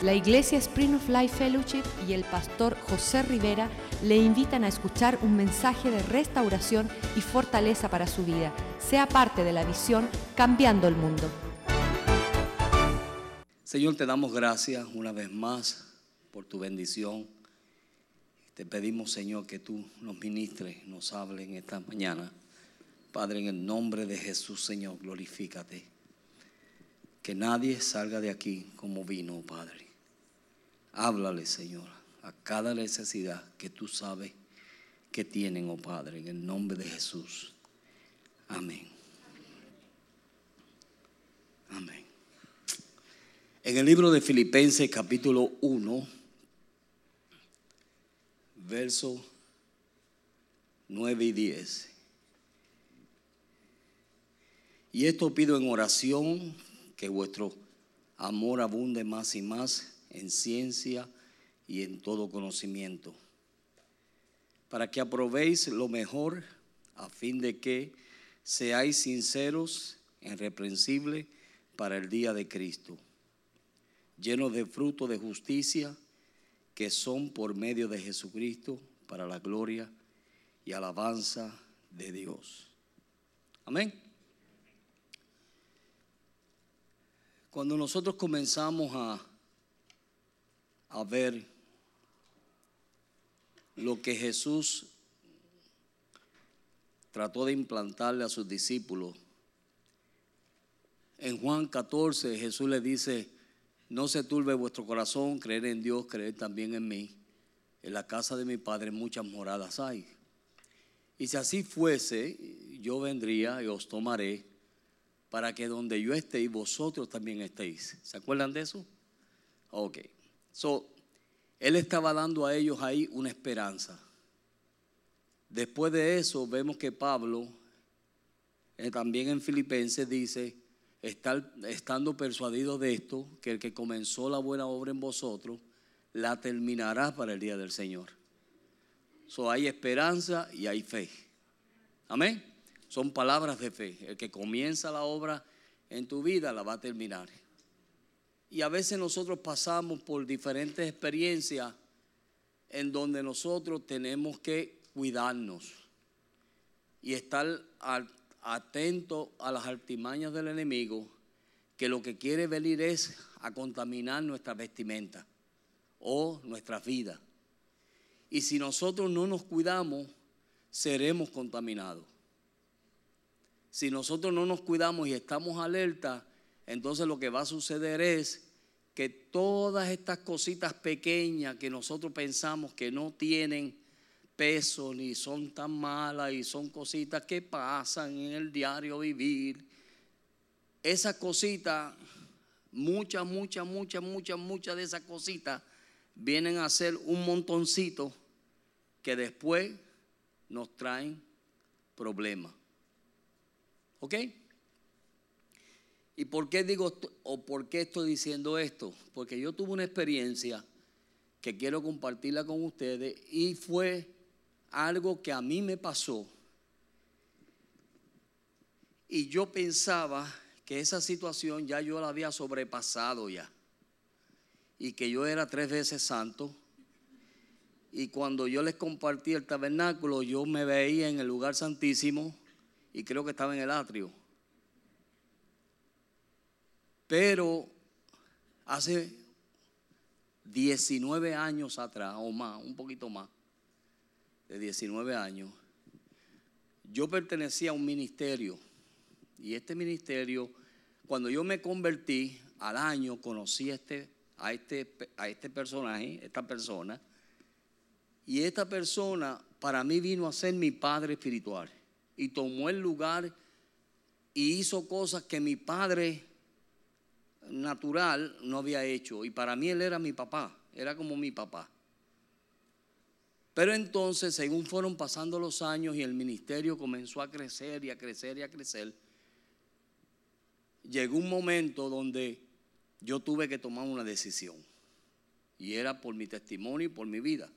La Iglesia Spring of Life Fellowship y el pastor José Rivera le invitan a escuchar un mensaje de restauración y fortaleza para su vida. Sea parte de la visión Cambiando el Mundo. Señor, te damos gracias una vez más por tu bendición. Te pedimos, Señor, que tú nos ministres, nos hables en esta mañana. Padre, en el nombre de Jesús, Señor, glorifícate. Que nadie salga de aquí como vino, Padre. Háblale, Señor, a cada necesidad que tú sabes que tienen, oh Padre, en el nombre de Jesús. Amén. Amén. En el libro de Filipenses capítulo 1, versos 9 y 10. Y esto pido en oración, que vuestro amor abunde más y más en ciencia y en todo conocimiento, para que aprobéis lo mejor a fin de que seáis sinceros, irreprensibles para el día de Cristo, llenos de fruto de justicia que son por medio de Jesucristo para la gloria y alabanza de Dios. Amén. Cuando nosotros comenzamos a a ver lo que Jesús trató de implantarle a sus discípulos. En Juan 14 Jesús le dice, no se turbe vuestro corazón, creer en Dios, creer también en mí. En la casa de mi Padre muchas moradas hay. Y si así fuese, yo vendría y os tomaré para que donde yo esté y vosotros también estéis. ¿Se acuerdan de eso? Ok. So, él estaba dando a ellos ahí una esperanza. Después de eso vemos que Pablo, eh, también en Filipenses, dice, estando persuadido de esto, que el que comenzó la buena obra en vosotros, la terminará para el día del Señor. So, hay esperanza y hay fe. Amén. Son palabras de fe. El que comienza la obra en tu vida la va a terminar. Y a veces nosotros pasamos por diferentes experiencias en donde nosotros tenemos que cuidarnos y estar atentos a las artimañas del enemigo que lo que quiere venir es a contaminar nuestra vestimenta o nuestras vidas. Y si nosotros no nos cuidamos, seremos contaminados. Si nosotros no nos cuidamos y estamos alerta, entonces lo que va a suceder es que todas estas cositas pequeñas que nosotros pensamos que no tienen peso ni son tan malas y son cositas que pasan en el diario vivir, esas cositas, muchas, muchas, muchas, muchas, muchas de esas cositas vienen a ser un montoncito que después nos traen problemas. ¿Ok? ¿Y por qué digo o por qué estoy diciendo esto? Porque yo tuve una experiencia que quiero compartirla con ustedes y fue algo que a mí me pasó. Y yo pensaba que esa situación ya yo la había sobrepasado ya. Y que yo era tres veces santo. Y cuando yo les compartí el tabernáculo, yo me veía en el lugar santísimo y creo que estaba en el atrio. Pero hace 19 años atrás, o más, un poquito más, de 19 años, yo pertenecía a un ministerio. Y este ministerio, cuando yo me convertí, al año conocí a este, a este, a este personaje, esta persona. Y esta persona para mí vino a ser mi padre espiritual. Y tomó el lugar y hizo cosas que mi padre natural no había hecho. Y para mí él era mi papá, era como mi papá. Pero entonces, según fueron pasando los años y el ministerio comenzó a crecer y a crecer y a crecer, llegó un momento donde yo tuve que tomar una decisión. Y era por mi testimonio y por mi vida.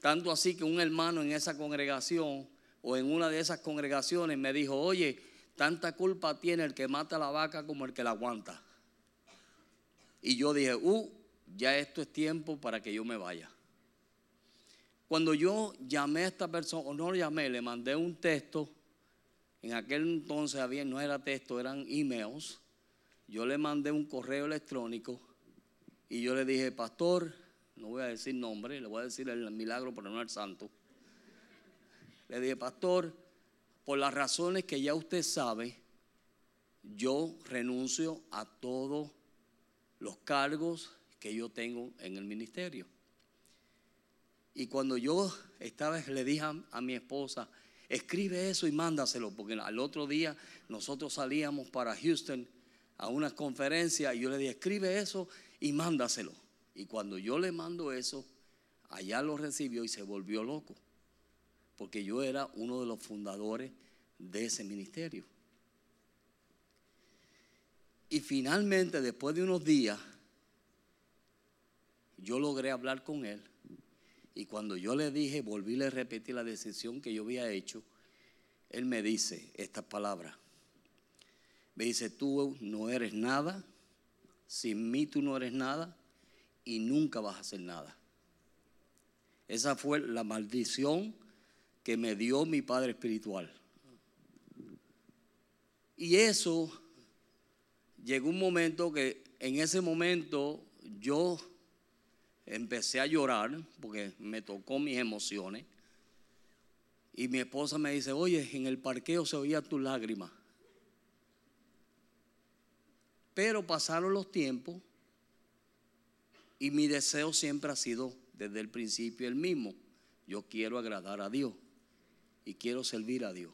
Tanto así que un hermano en esa congregación o en una de esas congregaciones me dijo, oye, tanta culpa tiene el que mata la vaca como el que la aguanta. Y yo dije, uh, ya esto es tiempo para que yo me vaya. Cuando yo llamé a esta persona, o no lo llamé, le mandé un texto, en aquel entonces había, no era texto, eran emails, yo le mandé un correo electrónico y yo le dije, pastor, no voy a decir nombre, le voy a decir el milagro, pero no el santo. Le dije, pastor, por las razones que ya usted sabe, yo renuncio a todos los cargos que yo tengo en el ministerio. Y cuando yo estaba, le dije a, mi esposa, escribe eso y mándaselo, porque al otro día nosotros salíamos para Houston a una conferencia y yo le dije, escribe eso y mándaselo. Y cuando yo le mando eso, allá lo recibió y se volvió loco, porque yo era uno de los fundadores de ese ministerio. Y finalmente, después de unos días, yo logré hablar con él. Y cuando yo le dije, volví a repetir la decisión que yo había hecho, él me dice estas palabras. Me dice, tú no eres nada, sin mí tú no eres nada y nunca vas a hacer nada. Esa fue la maldición que me dio mi padre espiritual. Y eso llegó un momento que en ese momento yo empecé a llorar porque me tocó mis emociones. Y mi esposa me dice, oye, en el parqueo se oía tu lágrima. Pero pasaron los tiempos y mi deseo siempre ha sido desde el principio el mismo. Yo quiero agradar a Dios y quiero servir a Dios.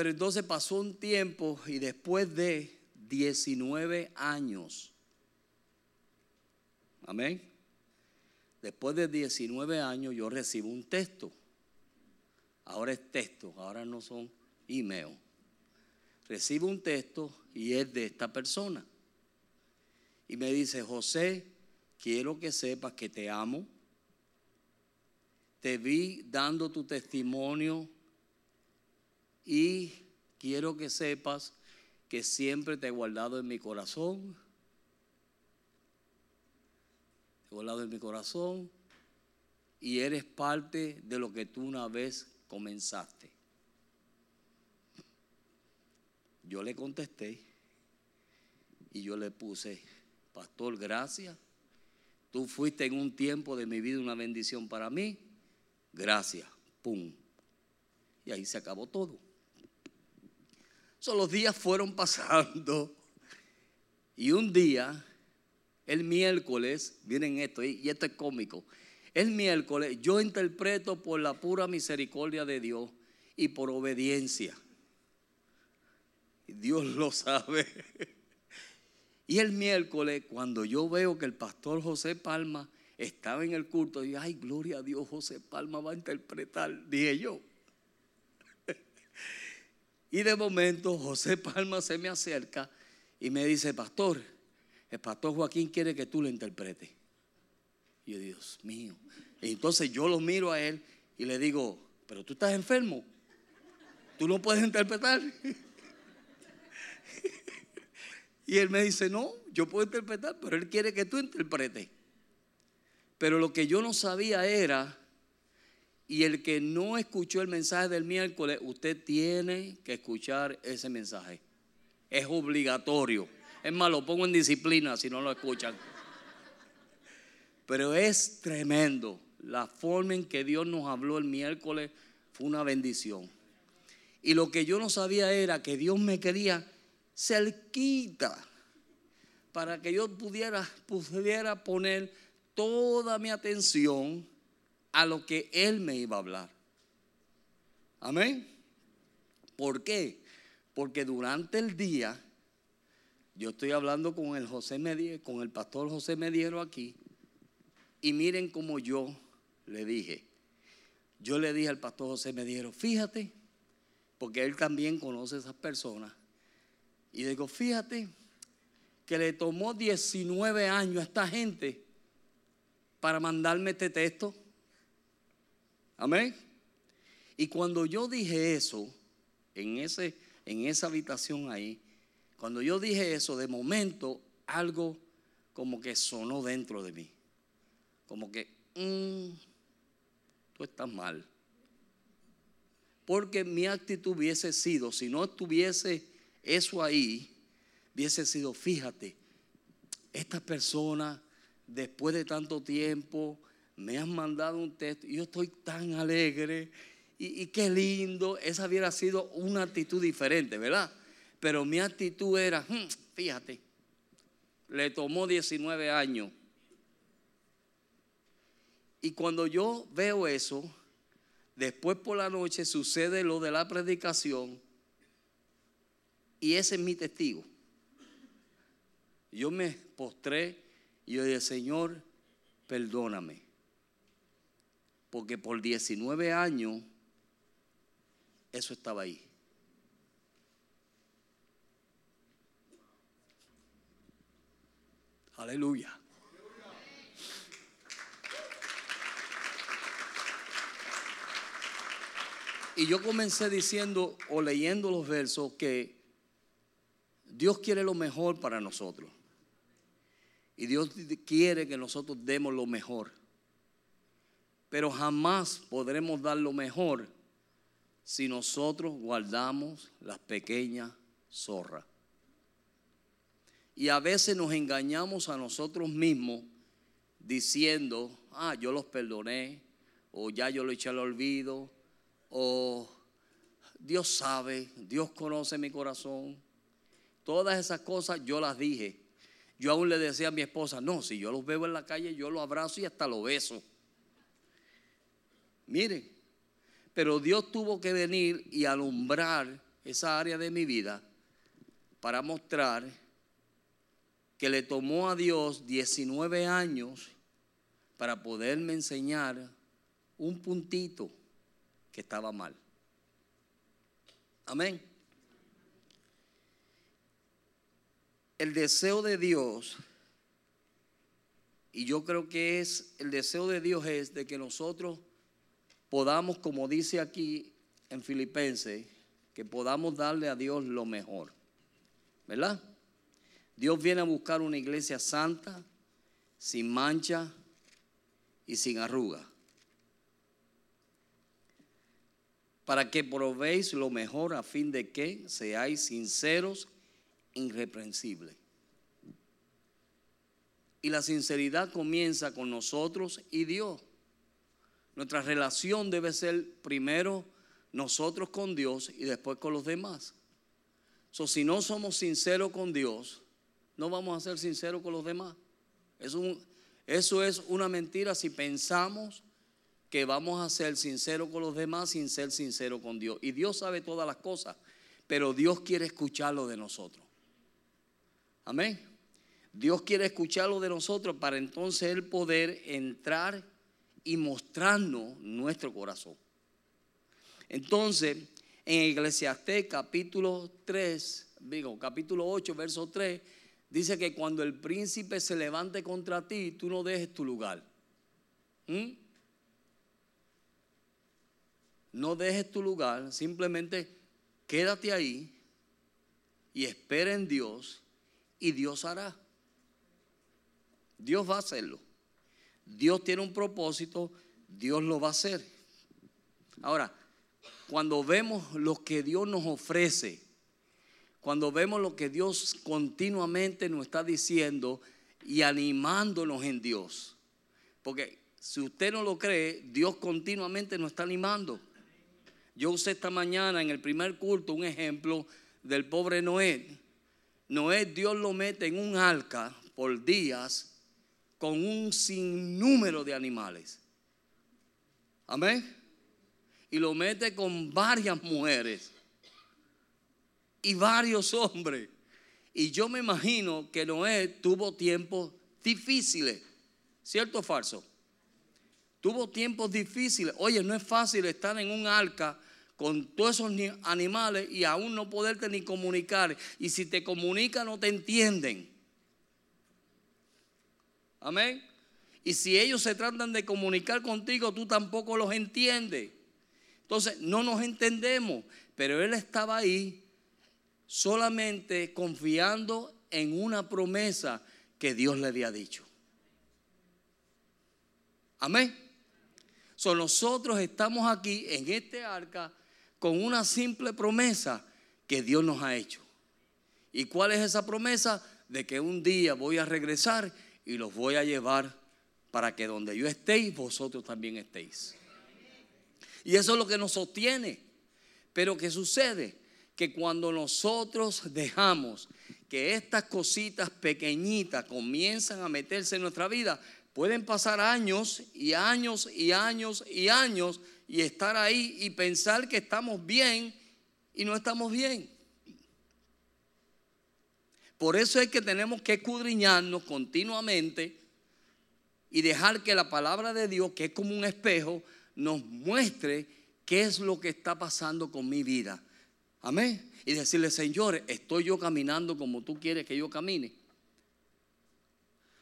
Pero entonces pasó un tiempo y después de 19 años Amén. Después de 19 años yo recibo un texto. Ahora es texto, ahora no son email. Recibo un texto y es de esta persona. Y me dice, José, quiero que sepas que te amo. Te vi dando tu testimonio y quiero que sepas que siempre te he guardado en mi corazón volado en mi corazón y eres parte de lo que tú una vez comenzaste. Yo le contesté y yo le puse, pastor, gracias. Tú fuiste en un tiempo de mi vida una bendición para mí. Gracias. Pum. Y ahí se acabó todo. Los días fueron pasando y un día el miércoles, miren esto, y esto es cómico. El miércoles yo interpreto por la pura misericordia de Dios y por obediencia. Dios lo sabe. Y el miércoles, cuando yo veo que el pastor José Palma estaba en el culto, dije, ay, gloria a Dios, José Palma va a interpretar, dije yo. Y de momento José Palma se me acerca y me dice, pastor, el pastor Joaquín quiere que tú lo interpretes. Y yo, Dios mío. entonces yo lo miro a él y le digo, pero tú estás enfermo. Tú no puedes interpretar. y él me dice, no, yo puedo interpretar, pero él quiere que tú interpretes. Pero lo que yo no sabía era, y el que no escuchó el mensaje del miércoles, usted tiene que escuchar ese mensaje. Es obligatorio. Es más, lo pongo en disciplina si no lo escuchan. Pero es tremendo. La forma en que Dios nos habló el miércoles fue una bendición. Y lo que yo no sabía era que Dios me quería cerquita para que yo pudiera, pudiera poner toda mi atención a lo que Él me iba a hablar. Amén. ¿Por qué? Porque durante el día yo estoy hablando con el José con el pastor José Mediero aquí. Y miren cómo yo le dije. Yo le dije al pastor José Mediero, fíjate, porque él también conoce a esas personas. Y digo, fíjate que le tomó 19 años a esta gente para mandarme este texto. Amén. Y cuando yo dije eso, en, ese, en esa habitación ahí, cuando yo dije eso, de momento algo como que sonó dentro de mí. Como que, mm, tú estás mal. Porque mi actitud hubiese sido, si no estuviese eso ahí, hubiese sido, fíjate, esta persona, después de tanto tiempo, me han mandado un texto y yo estoy tan alegre y, y, qué lindo. Esa hubiera sido una actitud diferente, ¿verdad? Pero mi actitud era, hmm, fíjate, le tomó 19 años. Y cuando yo veo eso, después por la noche sucede lo de la predicación y ese es mi testigo. Yo me postré y yo dije, Señor, perdóname. Porque por 19 años eso estaba ahí. Aleluya. Y yo comencé diciendo o leyendo los versos que Dios quiere lo mejor para nosotros. Y Dios quiere que nosotros demos lo mejor. Pero jamás podremos dar lo mejor si nosotros guardamos las pequeñas zorras. Y a veces nos engañamos a nosotros mismos diciendo, ah, yo los perdoné, o ya yo lo eché al olvido, o Dios sabe, Dios conoce mi corazón. Todas esas cosas yo las dije. Yo aún le decía a mi esposa, no, si yo los veo en la calle, yo los abrazo y hasta los beso. Miren, pero Dios tuvo que venir y alumbrar esa área de mi vida para mostrar que le tomó a Dios 19 años para poderme enseñar un puntito que estaba mal. Amén. El deseo de Dios, y yo creo que es, el deseo de Dios es de que nosotros podamos, como dice aquí en Filipenses, que podamos darle a Dios lo mejor. ¿Verdad? Dios viene a buscar una iglesia santa, sin mancha y sin arruga. Para que probéis lo mejor a fin de que seáis sinceros, irreprensibles. Y la sinceridad comienza con nosotros y Dios. Nuestra relación debe ser primero nosotros con Dios y después con los demás. So, si no somos sinceros con Dios, no vamos a ser sinceros con los demás. eso es una mentira si pensamos que vamos a ser sinceros con los demás sin ser sinceros con Dios. Y Dios sabe todas las cosas, pero Dios quiere escucharlo de nosotros. Amén. Dios quiere escucharlo de nosotros para entonces Él poder entrar y mostrarnos nuestro corazón. Entonces, en Eclesiastés capítulo 3, digo, capítulo 8, verso 3, dice que cuando el príncipe se levante contra ti, tú no dejes tu lugar. ¿Mm? No dejes tu lugar, simplemente quédate ahí y espera en Dios y Dios hará. Dios va a hacerlo. Dios tiene un propósito, Dios lo va a hacer. Ahora, cuando vemos lo que Dios nos ofrece, cuando vemos lo que Dios continuamente nos está diciendo y animándonos en Dios, porque si usted no lo cree, Dios continuamente nos está animando. Yo usé esta mañana en el primer culto un ejemplo del pobre Noé. Noé Dios lo mete en un arca por días con un sinnúmero de animales. Amén. Y lo mete con varias mujeres y varios hombres. Y yo me imagino que Noé tuvo tiempos difíciles. ¿Cierto o falso? Tuvo tiempos difíciles. Oye, no es fácil estar en un arca con todos esos animales y aún no poderte ni comunicar. Y si te comunican no te entienden. Amén. Y si ellos se tratan de comunicar contigo, tú tampoco los entiendes. Entonces, no nos entendemos. Pero él estaba ahí solamente confiando en una promesa que Dios le había dicho. Amén. So, nosotros estamos aquí en este arca con una simple promesa que Dios nos ha hecho. ¿Y cuál es esa promesa? De que un día voy a regresar y los voy a llevar para que donde yo estéis, vosotros también estéis. Y eso es lo que nos sostiene. Pero ¿qué sucede? Que cuando nosotros dejamos que estas cositas pequeñitas comienzan a meterse en nuestra vida, pueden pasar años y años y años y años y estar ahí y pensar que estamos bien y no estamos bien. Por eso es que tenemos que escudriñarnos continuamente y dejar que la palabra de Dios, que es como un espejo, nos muestre qué es lo que está pasando con mi vida. Amén. Y decirle, Señor, estoy yo caminando como tú quieres que yo camine.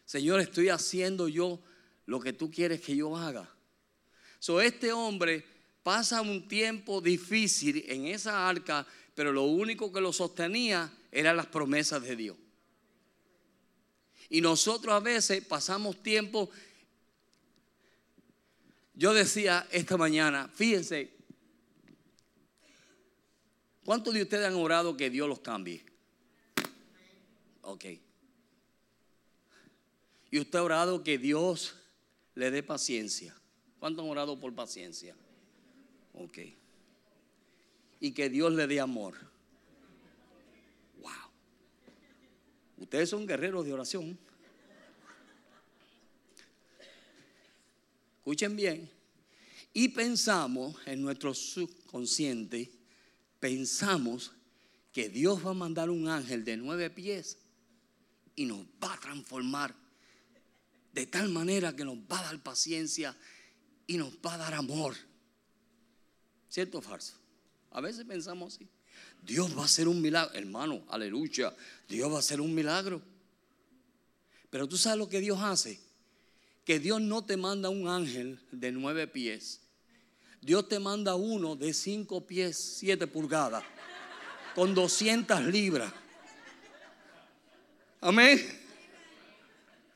Señor, estoy haciendo yo lo que tú quieres que yo haga. So, este hombre pasa un tiempo difícil en esa arca, pero lo único que lo sostenía eran las promesas de Dios. Y nosotros a veces pasamos tiempo. Yo decía esta mañana, fíjense, ¿cuántos de ustedes han orado que Dios los cambie? Ok. Y usted ha orado que Dios le dé paciencia. ¿Cuántos han orado por paciencia? Ok. Y que Dios le dé amor. Ustedes son guerreros de oración. Escuchen bien. Y pensamos en nuestro subconsciente, pensamos que Dios va a mandar un ángel de nueve pies y nos va a transformar de tal manera que nos va a dar paciencia y nos va a dar amor. ¿Cierto o falso? A veces pensamos así. Dios va a hacer un milagro. Hermano, aleluya. Dios va a hacer un milagro. Pero tú sabes lo que Dios hace. Que Dios no te manda un ángel de nueve pies. Dios te manda uno de cinco pies, siete pulgadas, con 200 libras. Amén.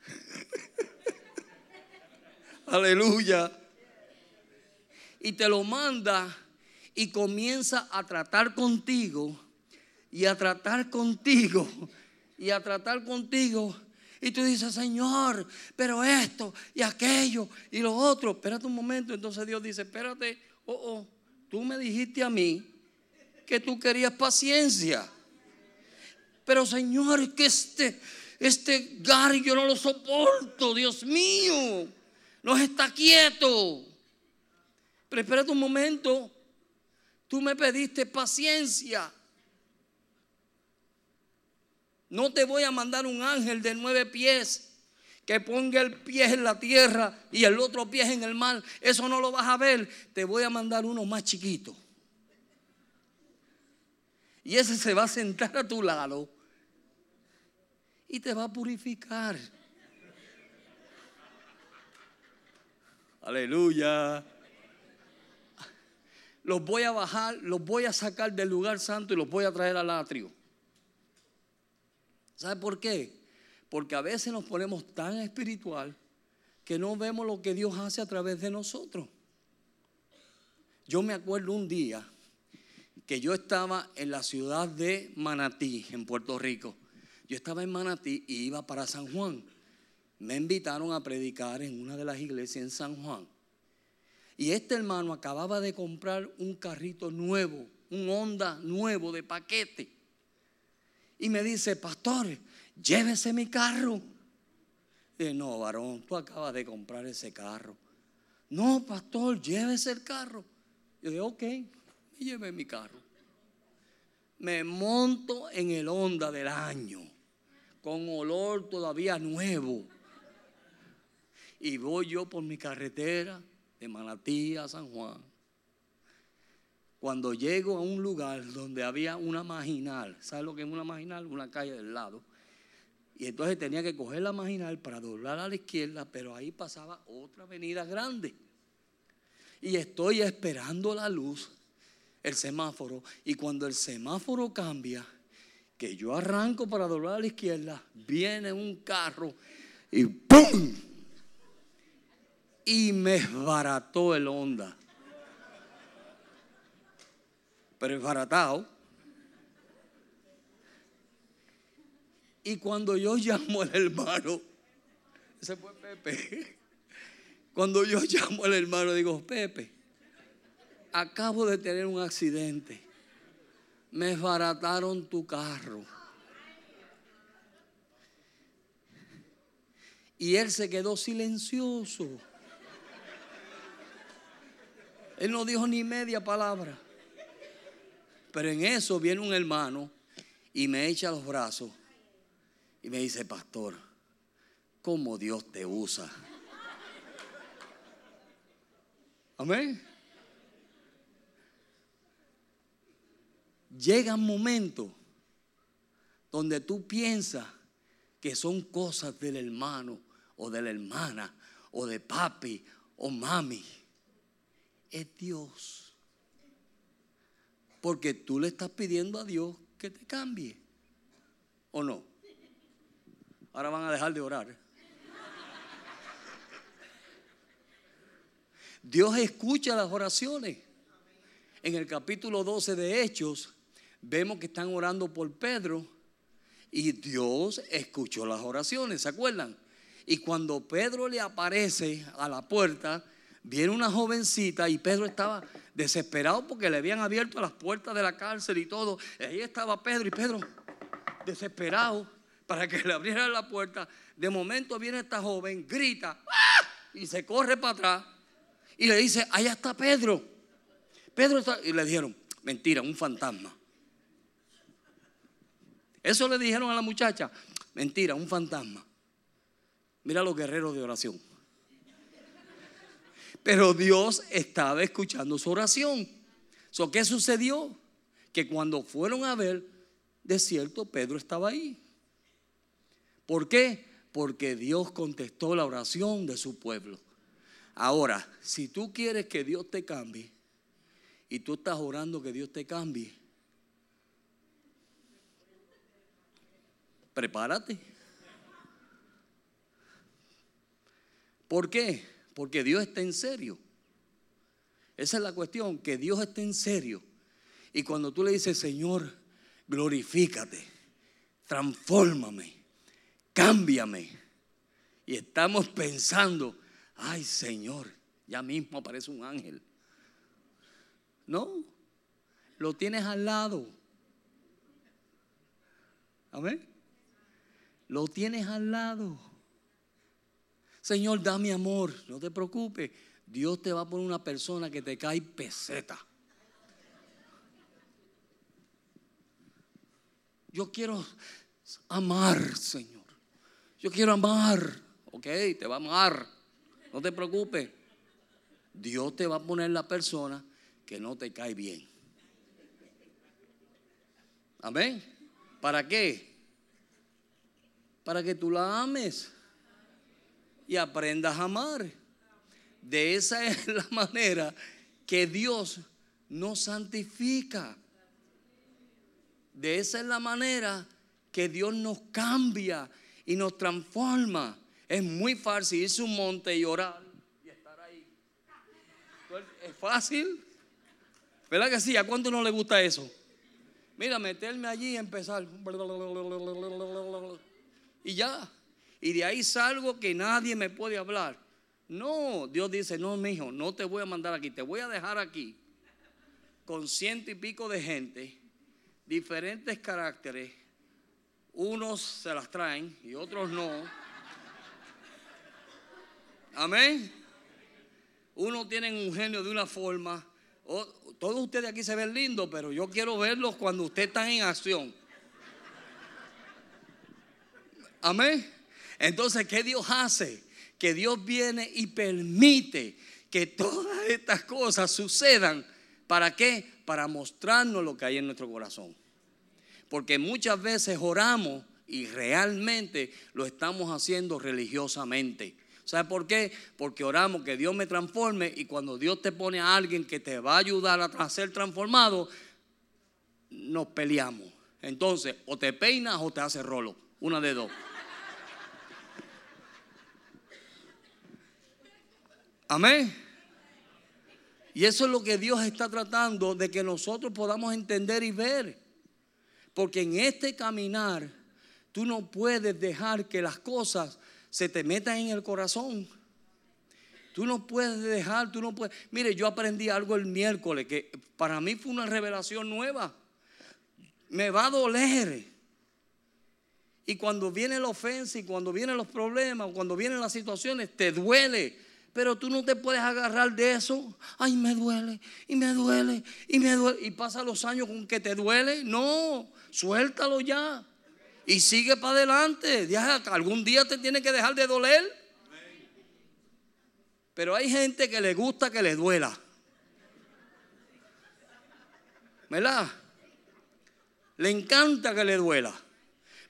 Aleluya. Y te lo manda y comienza a tratar contigo y a tratar contigo y a tratar contigo. Y tú dices, Señor, pero esto y aquello y lo otro. Espérate un momento. Entonces Dios dice, espérate, oh, oh, tú me dijiste a mí que tú querías paciencia. Pero Señor, que este, este yo no lo soporto, Dios mío. No está quieto. Pero espérate un momento. Tú me pediste paciencia. No te voy a mandar un ángel de nueve pies que ponga el pie en la tierra y el otro pie en el mar. Eso no lo vas a ver. Te voy a mandar uno más chiquito. Y ese se va a sentar a tu lado y te va a purificar. Aleluya los voy a bajar, los voy a sacar del lugar santo y los voy a traer al atrio. ¿Sabe por qué? Porque a veces nos ponemos tan espiritual que no vemos lo que Dios hace a través de nosotros. Yo me acuerdo un día que yo estaba en la ciudad de Manatí, en Puerto Rico. Yo estaba en Manatí y iba para San Juan. Me invitaron a predicar en una de las iglesias en San Juan. Y este hermano acababa de comprar un carrito nuevo, un Honda nuevo de paquete. Y me dice, pastor, llévese mi carro. Y no, varón, tú acabas de comprar ese carro. No, pastor, llévese el carro. Yo digo, ok, y lleve mi carro. Me monto en el Honda del año, con olor todavía nuevo. Y voy yo por mi carretera de Manatí a San Juan, cuando llego a un lugar donde había una marginal, ¿sabes lo que es una marginal? Una calle del lado. Y entonces tenía que coger la marginal para doblar a la izquierda, pero ahí pasaba otra avenida grande. Y estoy esperando la luz, el semáforo, y cuando el semáforo cambia, que yo arranco para doblar a la izquierda, viene un carro y ¡pum! Y me esbarató el Honda. Pero esbaratado. Y cuando yo llamo al hermano, ese fue Pepe. Cuando yo llamo al hermano, digo, Pepe, acabo de tener un accidente. Me esbarataron tu carro. Y él se quedó silencioso. Él no dijo ni media palabra. Pero en eso viene un hermano y me echa los brazos y me dice, pastor, ¿cómo Dios te usa? Amén. Llega un momento donde tú piensas que son cosas del hermano o de la hermana o de papi o mami. Es Dios. Porque tú le estás pidiendo a Dios que te cambie. ¿O no? Ahora van a dejar de orar. Dios escucha las oraciones. En el capítulo 12 de Hechos vemos que están orando por Pedro y Dios escuchó las oraciones, ¿se acuerdan? Y cuando Pedro le aparece a la puerta, viene una jovencita y Pedro estaba desesperado porque le habían abierto las puertas de la cárcel y todo. Ahí estaba Pedro y Pedro desesperado para que le abrieran la puerta. De momento viene esta joven, grita ¡Ah! y se corre para atrás y le dice, allá está Pedro. Pedro está... Y le dijeron, mentira, un fantasma. Eso le dijeron a la muchacha, mentira, un fantasma. Mira los guerreros de oración. Pero Dios estaba escuchando su oración. So, ¿Qué sucedió? Que cuando fueron a ver, de cierto, Pedro estaba ahí. ¿Por qué? Porque Dios contestó la oración de su pueblo. Ahora, si tú quieres que Dios te cambie y tú estás orando que Dios te cambie, prepárate. ¿Por qué? Porque Dios está en serio. Esa es la cuestión, que Dios está en serio. Y cuando tú le dices, Señor, glorifícate, transfórmame, cámbiame. Y estamos pensando, ay Señor, ya mismo aparece un ángel. No, lo tienes al lado. Amén. Lo tienes al lado. Señor, dame amor, no te preocupes. Dios te va a poner una persona que te cae peseta. Yo quiero amar, Señor. Yo quiero amar. Ok, te va a amar. No te preocupes. Dios te va a poner la persona que no te cae bien. Amén. ¿Para qué? Para que tú la ames y aprendas a amar. De esa es la manera que Dios nos santifica. De esa es la manera que Dios nos cambia y nos transforma. Es muy fácil irse a un monte y orar y estar ahí. Es fácil. ¿Verdad que sí? ¿A cuánto no le gusta eso? Mira, meterme allí y empezar. Y ya. Y de ahí salgo que nadie me puede hablar. No, Dios dice, no, mi hijo, no te voy a mandar aquí, te voy a dejar aquí con ciento y pico de gente, diferentes caracteres. Unos se las traen y otros no. Amén. Uno tienen un genio de una forma. todos ustedes aquí se ven lindos, pero yo quiero verlos cuando ustedes están en acción. Amén. Entonces, ¿qué Dios hace? Que Dios viene y permite que todas estas cosas sucedan. ¿Para qué? Para mostrarnos lo que hay en nuestro corazón. Porque muchas veces oramos y realmente lo estamos haciendo religiosamente. ¿Sabe por qué? Porque oramos que Dios me transforme y cuando Dios te pone a alguien que te va a ayudar a ser transformado, nos peleamos. Entonces, o te peinas o te haces rolo. Una de dos. Amén. Y eso es lo que Dios está tratando de que nosotros podamos entender y ver. Porque en este caminar tú no puedes dejar que las cosas se te metan en el corazón. Tú no puedes dejar, tú no puedes. Mire, yo aprendí algo el miércoles que para mí fue una revelación nueva. Me va a doler. Y cuando viene la ofensa y cuando vienen los problemas, cuando vienen las situaciones, te duele. Pero tú no te puedes agarrar de eso. Ay, me duele, y me duele, y me duele. Y pasa los años con que te duele. No, suéltalo ya. Y sigue para adelante. algún día te tiene que dejar de doler. Pero hay gente que le gusta que le duela. ¿Verdad? Le encanta que le duela.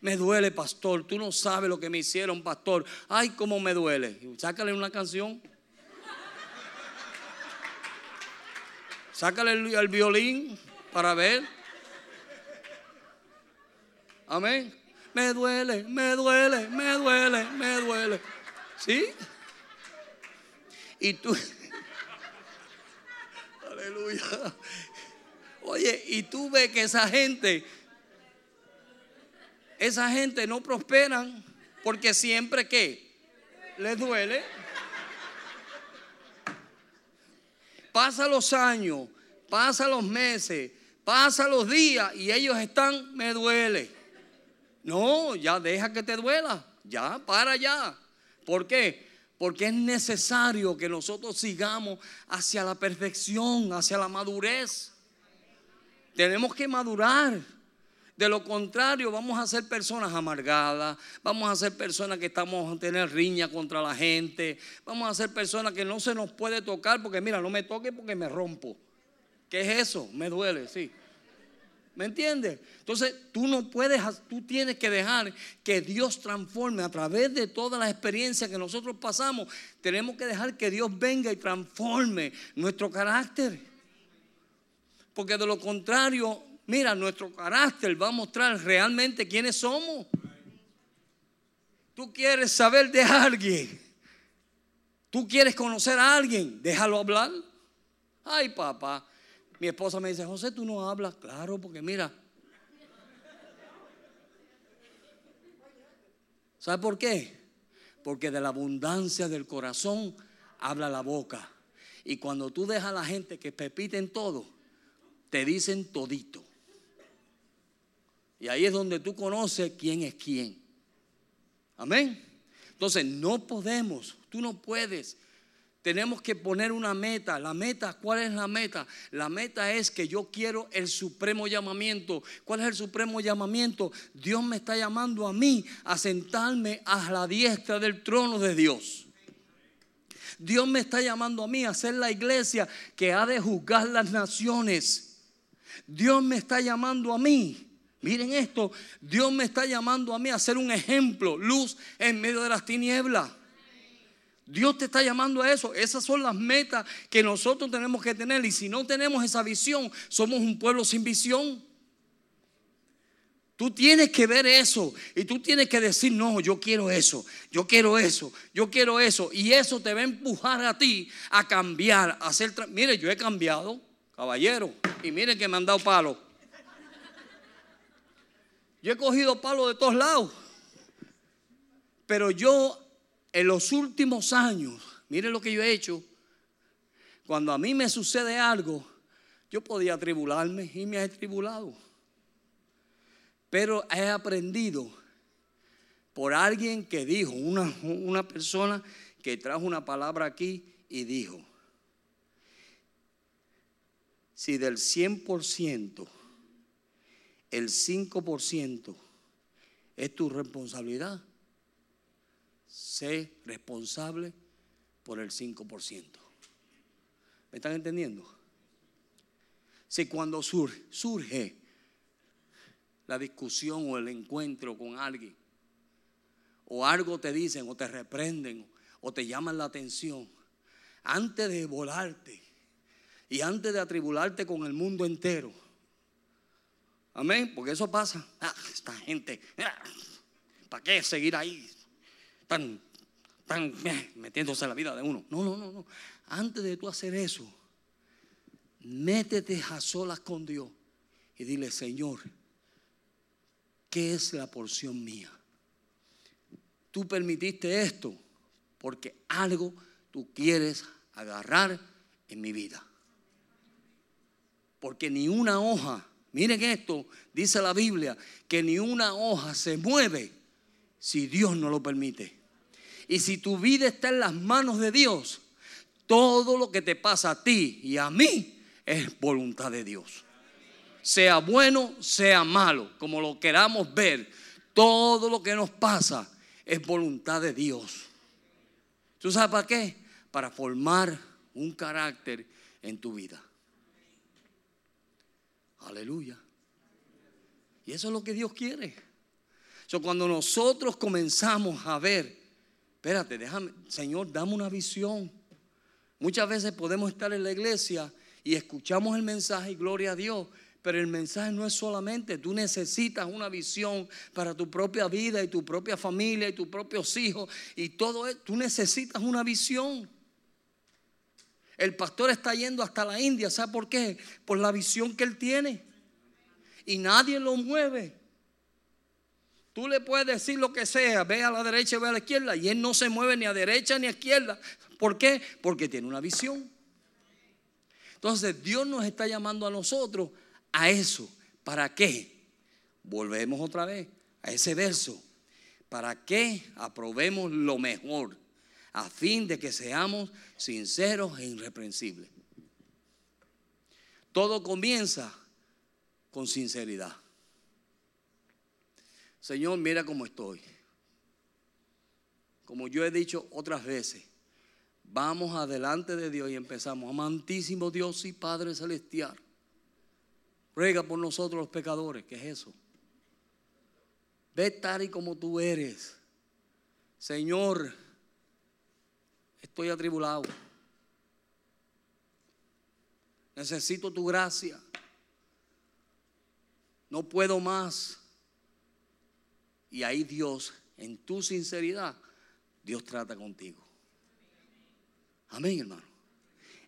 Me duele, pastor. Tú no sabes lo que me hicieron, pastor. Ay, cómo me duele. Sácale una canción. Sácale el, violín para ver. Amén. Me duele, me duele, me duele, me duele. ¿Sí? Y tú. Aleluya. Oye, y tú ves que esa gente, esa gente no prosperan porque siempre que les duele. Pasa los años, pasa los meses, pasa los días y ellos están, me duele. No, ya deja que te duela, ya, para ya. ¿Por qué? Porque es necesario que nosotros sigamos hacia la perfección, hacia la madurez. Tenemos que madurar. De lo contrario, vamos a ser personas amargadas, vamos a ser personas que estamos a tener riña contra la gente, vamos a ser personas que no se nos puede tocar porque mira, no me toque porque me rompo. ¿Qué es eso? Me duele, sí. ¿Me entiendes? Entonces tú no puedes, tú tienes que dejar que Dios transforme a través de todas las experiencias que nosotros pasamos. Tenemos que dejar que Dios venga y transforme nuestro carácter. Porque de lo contrario, Mira, nuestro carácter va a mostrar realmente quiénes somos. Tú quieres saber de alguien. Tú quieres conocer a alguien. Déjalo hablar. Ay, papá. Mi esposa me dice, José, tú no hablas. Claro, porque mira. ¿Sabe por qué? Porque de la abundancia del corazón habla la boca. Y cuando tú dejas a la gente que pepiten todo, te dicen todito. Y ahí es donde tú conoces quién es quién. Amén. Entonces no podemos, tú no puedes. Tenemos que poner una meta. La meta, ¿cuál es la meta? La meta es que yo quiero el supremo llamamiento. ¿Cuál es el supremo llamamiento? Dios me está llamando a mí a sentarme a la diestra del trono de Dios. Dios me está llamando a mí a ser la iglesia que ha de juzgar las naciones. Dios me está llamando a mí Miren esto, Dios me está llamando a mí a ser un ejemplo, luz en medio de las tinieblas. Dios te está llamando a eso. Esas son las metas que nosotros tenemos que tener. Y si no tenemos esa visión, somos un pueblo sin visión. Tú tienes que ver eso y tú tienes que decir, no, yo quiero eso, yo quiero eso, yo quiero eso. Y eso te va a empujar a ti a cambiar, a hacer... Mire, yo he cambiado, caballero, y miren que me han dado palo. Yo he cogido palos de todos lados. Pero yo en los últimos años, miren lo que yo he hecho, cuando a mí me sucede algo, yo podía tribularme y me he tribulado. Pero he aprendido por alguien que dijo, una, una persona que trajo una palabra aquí y dijo, si del 100% el 5% es tu responsabilidad, sé responsable por el 5%. ¿Me están entendiendo? Si cuando surge, surge la discusión o el encuentro con alguien, o algo te dicen o te reprenden o te llaman la atención, antes de volarte y antes de atribularte con el mundo entero, Amén, porque eso pasa. Ah, esta gente, ah, ¿para qué seguir ahí? Tan, tan eh, metiéndose en la vida de uno. No, no, no, no. Antes de tú hacer eso, métete a solas con Dios y dile, Señor, ¿qué es la porción mía? Tú permitiste esto porque algo tú quieres agarrar en mi vida. Porque ni una hoja, miren esto, dice la Biblia, que ni una hoja se mueve si Dios no lo permite. Y si tu vida está en las manos de Dios, todo lo que te pasa a ti y a mí es voluntad de Dios. Sea bueno, sea malo, como lo queramos ver, todo lo que nos pasa es voluntad de Dios. ¿Tú sabes para qué? Para formar un carácter en tu vida. Aleluya. Y eso es lo que Dios quiere. So, cuando nosotros comenzamos a ver, espérate, déjame, Señor, dame una visión. Muchas veces podemos estar en la iglesia y escuchamos el mensaje y gloria a Dios, pero el mensaje no es solamente, tú necesitas una visión para tu propia vida y tu propia familia y tus propios hijos y todo eso. Tú necesitas una visión. El pastor está yendo hasta la India, ¿sabe por qué? Por la visión que él tiene. Y nadie lo mueve. Tú le puedes decir lo que sea, ve a la derecha, ve a la izquierda, y él no se mueve ni a derecha ni a izquierda. ¿Por qué? Porque tiene una visión. Entonces Dios nos está llamando a nosotros a eso. ¿Para qué? Volvemos otra vez a ese verso. ¿Para qué aprobemos lo mejor? A fin de que seamos sinceros e irreprensibles. Todo comienza con sinceridad. Señor, mira cómo estoy. Como yo he dicho otras veces, vamos adelante de Dios y empezamos. Amantísimo Dios y Padre Celestial. Ruega por nosotros los pecadores. ¿Qué es eso? Ve tal y como tú eres. Señor, estoy atribulado. Necesito tu gracia. No puedo más. Y ahí Dios, en tu sinceridad, Dios trata contigo. Amén, hermano.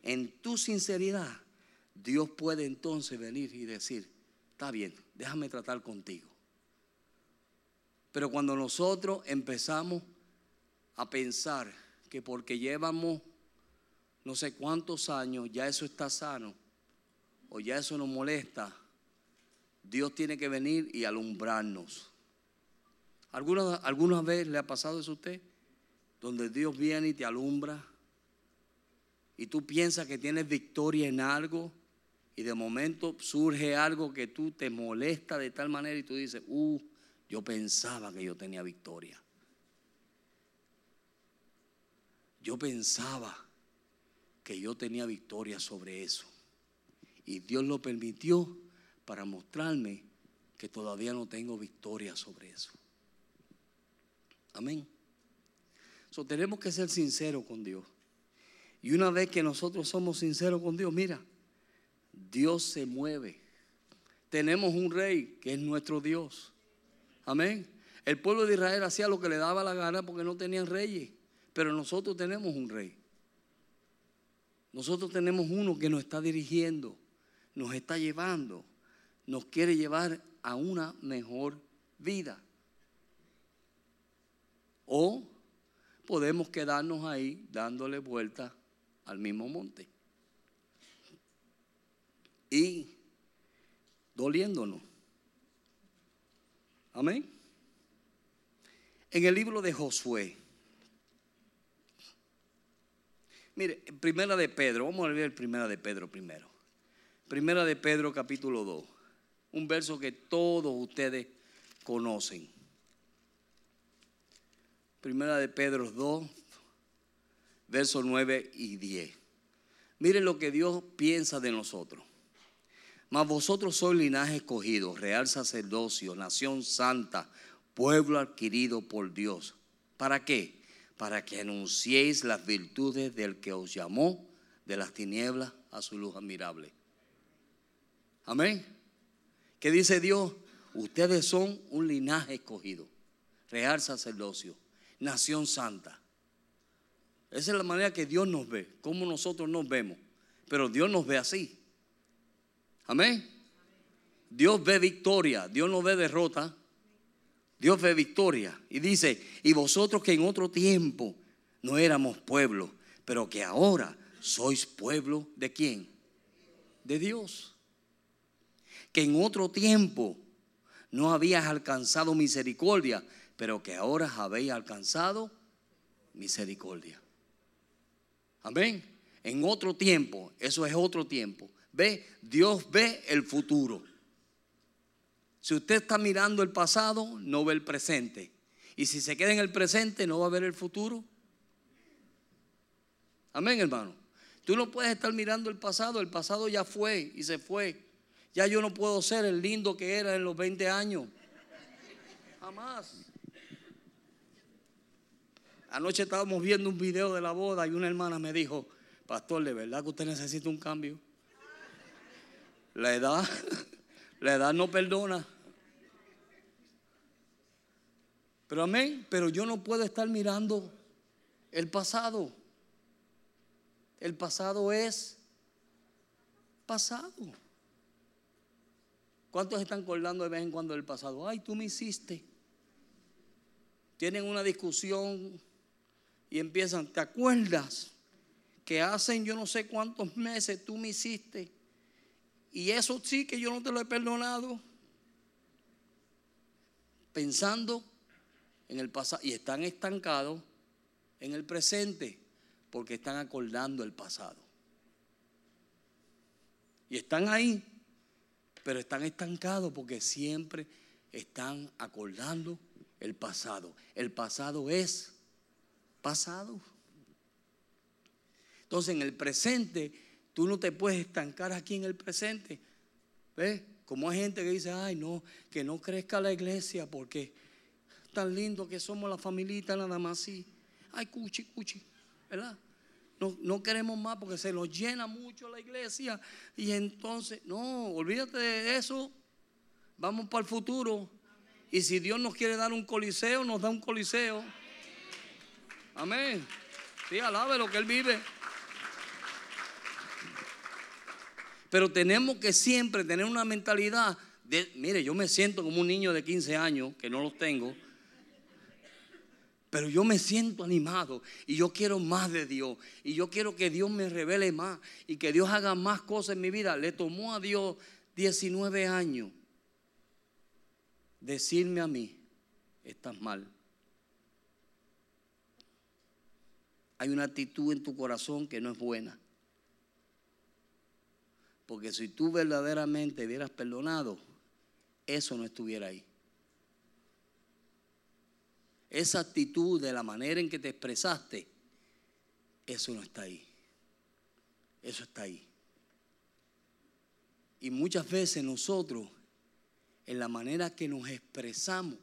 En tu sinceridad, Dios puede entonces venir y decir, está bien, déjame tratar contigo. Pero cuando nosotros empezamos a pensar que porque llevamos no sé cuántos años, ya eso está sano, o ya eso nos molesta, Dios tiene que venir y alumbrarnos. ¿Alguna, ¿Alguna vez le ha pasado eso a usted? Donde Dios viene y te alumbra y tú piensas que tienes victoria en algo y de momento surge algo que tú te molesta de tal manera y tú dices, uh, yo pensaba que yo tenía victoria. Yo pensaba que yo tenía victoria sobre eso. Y Dios lo permitió para mostrarme que todavía no tengo victoria sobre eso. Amén. So, tenemos que ser sinceros con Dios. Y una vez que nosotros somos sinceros con Dios, mira, Dios se mueve. Tenemos un rey que es nuestro Dios. Amén. El pueblo de Israel hacía lo que le daba la gana porque no tenían reyes. Pero nosotros tenemos un rey. Nosotros tenemos uno que nos está dirigiendo, nos está llevando, nos quiere llevar a una mejor vida. O podemos quedarnos ahí dándole vuelta al mismo monte. Y doliéndonos. Amén. En el libro de Josué. Mire, primera de Pedro, vamos a ver primera de Pedro primero. Primera de Pedro capítulo 2. Un verso que todos ustedes conocen. Primera de Pedro 2, versos 9 y 10. Miren lo que Dios piensa de nosotros. Mas vosotros sois linaje escogido, real sacerdocio, nación santa, pueblo adquirido por Dios. ¿Para qué? Para que anunciéis las virtudes del que os llamó de las tinieblas a su luz admirable. Amén ¿Qué dice Dios? Ustedes son un linaje escogido, real sacerdocio, nación santa. Esa es la manera que Dios nos ve, como nosotros nos vemos. Pero Dios nos ve así. Amén. Dios ve victoria, Dios no ve derrota. Dios ve victoria. Y dice, y vosotros que en otro tiempo no éramos pueblo, pero que ahora sois pueblo de quién? De Dios. Que en otro tiempo no habías alcanzado misericordia, pero que ahora habéis alcanzado misericordia. Amén. En otro tiempo, eso es otro tiempo. Ve, Dios ve el futuro. Si usted está mirando el pasado, no ve el presente. Y si se queda en el presente, no va a ver el futuro. Amén, hermano. Tú no puedes estar mirando el pasado. El pasado ya fue y se fue. Ya yo no puedo ser el lindo que era en los 20 años. Jamás. Anoche estábamos viendo un video de la boda y una hermana me dijo, pastor, ¿de verdad que usted necesita un cambio? La edad, la edad no perdona. Pero amén, pero yo no puedo estar mirando el pasado. El pasado es pasado. ¿Cuántos están acordando de vez en cuando del pasado? Ay, tú me hiciste. Tienen una discusión y empiezan, ¿te acuerdas? Que hacen yo no sé cuántos meses tú me hiciste. Y eso sí que yo no te lo he perdonado. Pensando en el pasado y están estancados en el presente porque están acordando el pasado. Y están ahí, pero están estancados porque siempre están acordando el pasado. El pasado es pasado. Entonces en el presente, tú no te puedes estancar aquí en el presente. ¿Ves? Como hay gente que dice, ay no, que no crezca la iglesia porque tan lindo que somos la familita nada más así. Ay, cuchi, cuchi, ¿verdad? No, no, queremos más porque se nos llena mucho la iglesia. Y entonces, no, olvídate de eso. Vamos para el futuro. Y si Dios nos quiere dar un coliseo, nos da un coliseo. Amén. Sí, alabe lo que Él vive. Pero tenemos que siempre tener una mentalidad de, mire, yo me siento como un niño de 15 años, que no los tengo, pero yo me siento animado y yo quiero más de Dios. Y yo quiero que Dios me revele más y que Dios haga más cosas en mi vida. Le tomó a Dios 19 años decirme a mí, estás mal. Hay una actitud en tu corazón que no es buena. Porque si tú verdaderamente hubieras perdonado, eso no estuviera ahí esa actitud de la manera en que te expresaste, eso no está ahí. Eso está ahí. Y muchas veces nosotros, en la manera que nos expresamos,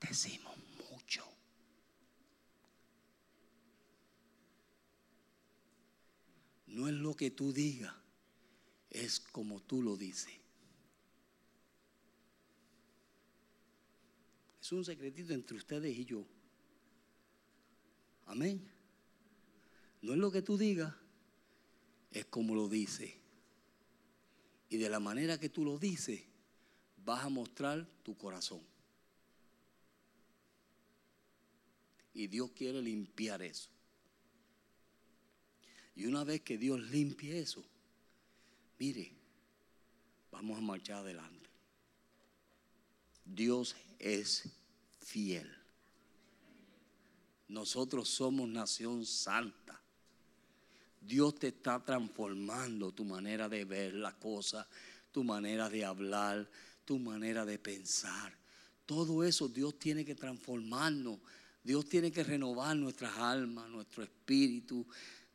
decimos mucho. No es lo que tú digas, es como tú lo dices. Es un secretito entre ustedes y yo. Amén. No es lo que tú digas, es como lo dices. Y de la manera que tú lo dices, vas a mostrar tu corazón. Y Dios quiere limpiar eso. Y una vez que Dios limpie eso, mire, vamos a marchar adelante. Dios es fiel. Nosotros somos nación santa. Dios te está transformando tu manera de ver la cosa, tu manera de hablar, tu manera de pensar. Todo eso Dios tiene que transformarnos. Dios tiene que renovar nuestras almas, nuestro espíritu,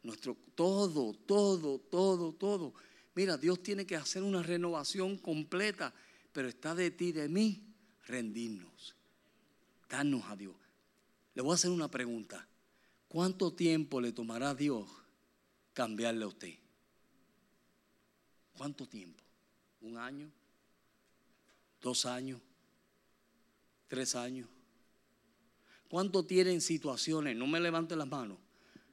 nuestro todo, todo, todo, todo. Mira, Dios tiene que hacer una renovación completa, pero está de ti, de mí, rendirnos darnos a Dios. Le voy a hacer una pregunta. ¿Cuánto tiempo le tomará a Dios cambiarle a usted? ¿Cuánto tiempo? ¿Un año? dos años, tres años. ¿Cuánto tienen situaciones? No me levante las manos,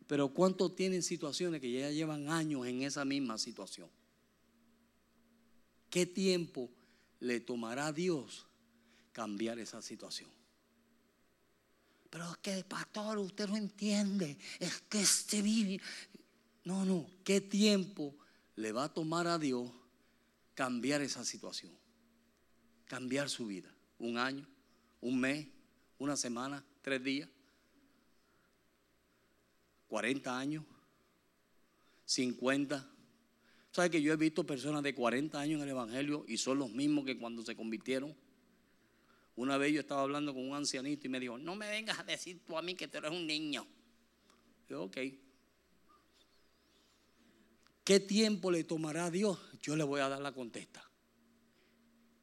pero ¿cuánto tienen situaciones que ya llevan años en esa misma situación? ¿Qué tiempo le tomará a Dios cambiar esa situación? Pero es que, pastor, usted no entiende. Es que este vive. No, no. ¿Qué tiempo le va a tomar a Dios cambiar esa situación? Cambiar su vida. ¿Un año? ¿Un mes? ¿Una semana? ¿Tres días? ¿40 años? ¿50? ¿Sabe que yo he visto personas de 40 años en el Evangelio y son los mismos que cuando se convirtieron? Una vez yo estaba hablando con un ancianito y me dijo, no me vengas a decir tú a mí que tú eres un niño. Yo, ok. ¿Qué tiempo le tomará a Dios? Yo le voy a dar la contesta.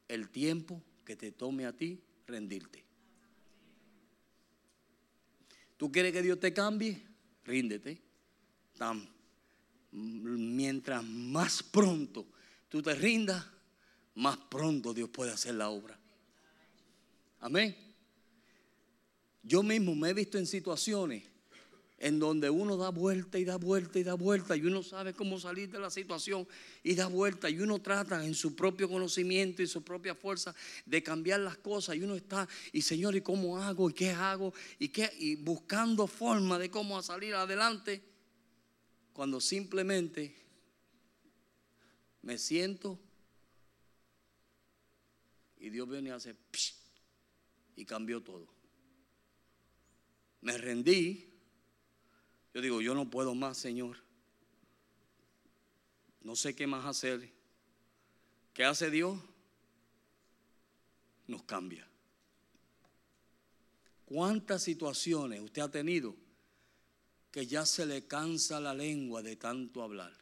El tiempo que te tome a ti rendirte. ¿Tú quieres que Dios te cambie? Ríndete. Mientras más pronto tú te rindas, más pronto Dios puede hacer la obra. Amén. Yo mismo me he visto en situaciones en donde uno da vuelta y da vuelta y da vuelta y uno sabe cómo salir de la situación y da vuelta y uno trata en su propio conocimiento y su propia fuerza de cambiar las cosas y uno está y Señor y cómo hago y qué hago y qué y buscando forma de cómo salir adelante cuando simplemente me siento y Dios viene y hace y cambió todo. Me rendí. Yo digo, yo no puedo más, Señor. No sé qué más hacer. ¿Qué hace Dios? Nos cambia. ¿Cuántas situaciones usted ha tenido que ya se le cansa la lengua de tanto hablar?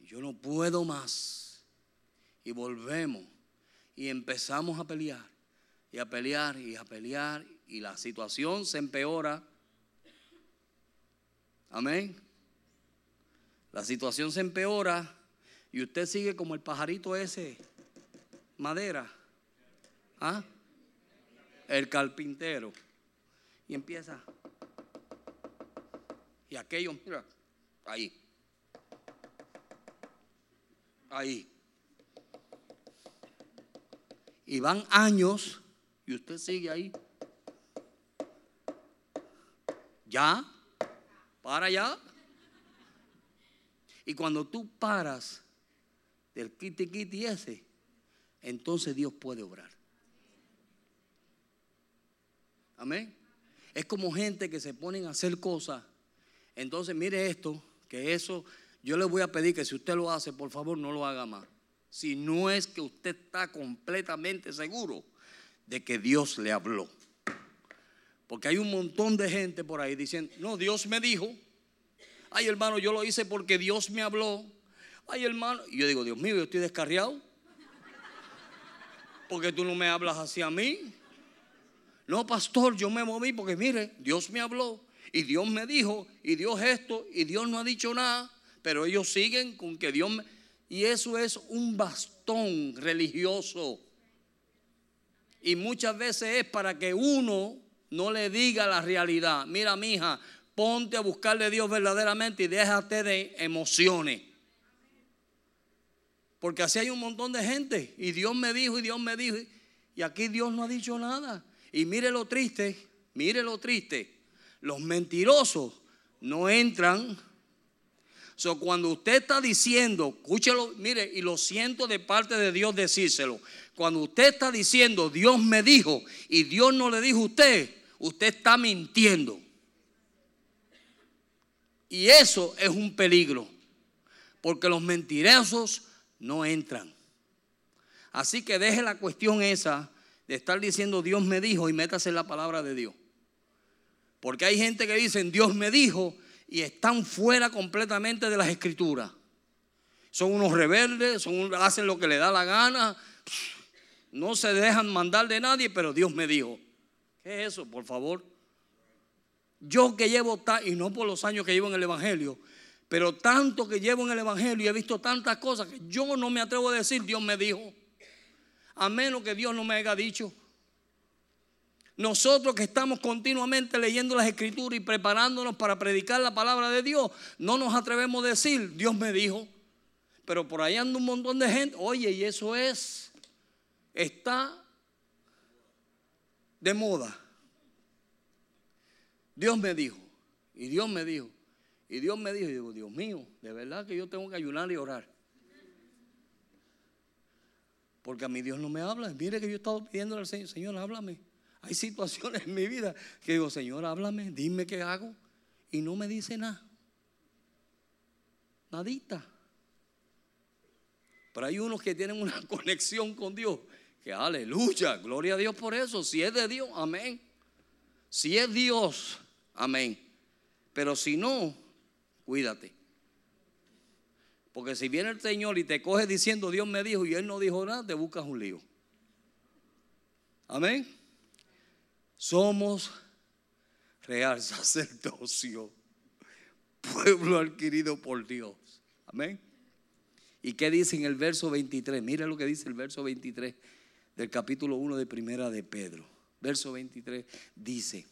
Yo no puedo más. Y volvemos y empezamos a pelear y a pelear y a pelear y la situación se empeora. Amén. La situación se empeora y usted sigue como el pajarito ese, madera. ¿Ah? El carpintero. Y empieza. Y aquello, mira, ahí. Ahí. Y van años y usted sigue ahí. ¿Ya? ¿Para ya? Y cuando tú paras del kiti kiti ese, entonces Dios puede obrar. Amén. Es como gente que se ponen a hacer cosas. Entonces, mire esto, que eso, yo le voy a pedir que si usted lo hace, por favor, no lo haga más si no es que usted está completamente seguro de que Dios le habló. Porque hay un montón de gente por ahí diciendo, no, Dios me dijo, ay hermano, yo lo hice porque Dios me habló, ay hermano, y yo digo, Dios mío, yo estoy descarriado, porque tú no me hablas así a mí. No, pastor, yo me moví porque mire, Dios me habló. Y Dios me dijo y Dios esto y Dios no ha dicho nada, pero ellos siguen con que Dios me... Y eso es un bastón religioso. Y muchas veces es para que uno no le diga la realidad. Mira, mija, ponte a buscarle a Dios verdaderamente y déjate de emociones. Porque así hay un montón de gente. Y Dios me dijo, y Dios me dijo. Y aquí Dios no ha dicho nada. Y mire lo triste, mire lo triste. Los mentirosos no entran So, cuando usted está diciendo, escúchelo, mire, y lo siento de parte de Dios decírselo. Cuando usted está diciendo, Dios me dijo y Dios no le dijo a usted, usted está mintiendo. Y eso es un peligro, porque los mentirosos no entran. Así que deje la cuestión esa de estar diciendo Dios me dijo y métase en la palabra de Dios. Porque hay gente que dice Dios me dijo y están fuera completamente de las escrituras. Son unos rebeldes, son, hacen lo que le da la gana, no se dejan mandar de nadie, pero Dios me dijo, ¿qué es eso, por favor? Yo que llevo, y no por los años que llevo en el Evangelio, Pero tanto que llevo en el Evangelio y he visto tantas cosas que yo no me atrevo a decir, Dios me dijo. A menos que Dios no me haya dicho. Nosotros que estamos continuamente leyendo las escrituras y preparándonos para predicar la palabra de Dios, no nos atrevemos a decir, Dios me dijo. Pero por ahí anda un montón de gente. Oye, y eso es, está de moda. Dios me dijo, y Dios me dijo, y Dios me dijo, y digo, Dios mío, de verdad que yo tengo que ayunar y orar. Porque a mí Dios no me habla. Mire que yo he estado pidiendo al Señor, Señor, háblame. Hay situaciones en mi vida que digo, Señor, háblame, dime qué hago. Y no me dice nada. Nadita. Pero hay unos que tienen una conexión con Dios. Que aleluya, gloria a Dios por eso. Si es de Dios, amén. Si es Dios, amén. Pero si no, cuídate. Porque si viene el Señor y te coge diciendo Dios me dijo y Él no dijo nada, te buscas un lío. Amén. Somos real sacerdocio, pueblo adquirido por Dios. Amén. ¿Y qué dice en el verso 23? Mira lo que dice el verso 23 del capítulo 1 de Primera de Pedro. Verso 23 dice,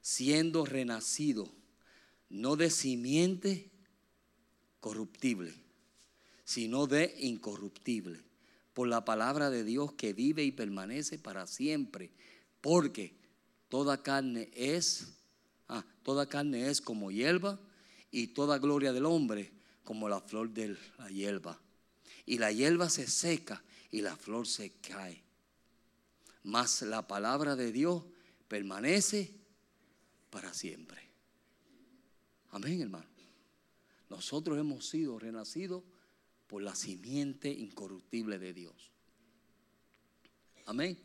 siendo renacido, no de simiente corruptible, sino de incorruptible, por la palabra de Dios que vive y permanece para siempre, porque toda carne es, ah, toda carne es como hierba y toda gloria del hombre como la flor de la hierba. Y la hierba se seca y la flor se cae. Mas la palabra de Dios permanece para siempre. Amén, hermano. Nosotros hemos sido renacidos por la simiente incorruptible de Dios. Amén.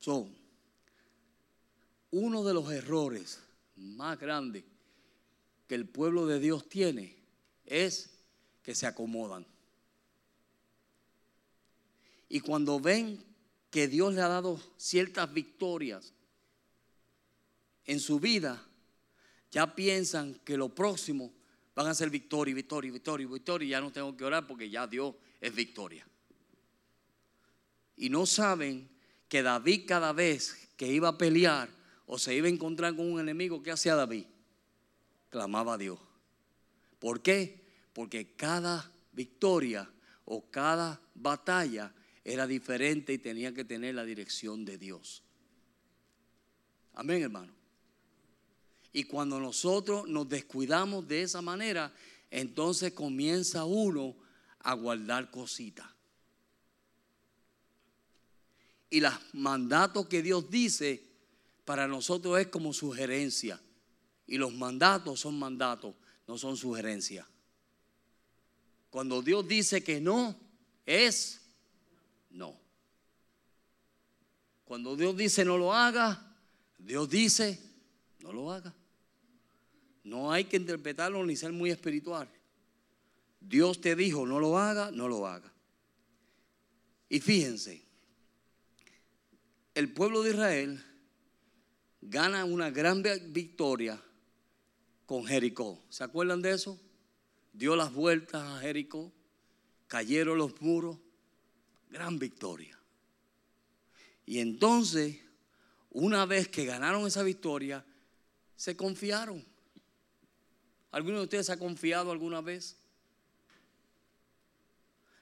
So, uno de los errores más grandes que el pueblo de Dios tiene es que se acomodan. Y cuando ven que Dios le ha dado ciertas victorias en su vida, ya piensan que lo próximo van a ser victoria, victoria, victoria, victoria, y ya no tengo que orar porque ya Dios es victoria. Y no saben que David cada vez que iba a pelear o se iba a encontrar con un enemigo, ¿qué hacía David? Clamaba a Dios. ¿Por qué? Porque cada victoria o cada batalla era diferente y tenía que tener la dirección de Dios. Amén, hermano. Y cuando nosotros nos descuidamos de esa manera, entonces comienza uno a guardar cositas. Y los mandatos que Dios dice para nosotros es como sugerencia. Y los mandatos son mandatos, no son sugerencias. Cuando Dios dice que no, es no. Cuando Dios dice no lo haga, Dios dice no lo haga. No hay que interpretarlo ni ser muy espiritual. Dios te dijo no lo haga, no lo haga. Y fíjense, el pueblo de Israel gana una gran victoria con Jericó. ¿Se acuerdan de eso? Dio las vueltas a Jericó, cayeron los muros, gran victoria. Y entonces, una vez que ganaron esa victoria, se confiaron. ¿Alguno de ustedes ha confiado alguna vez?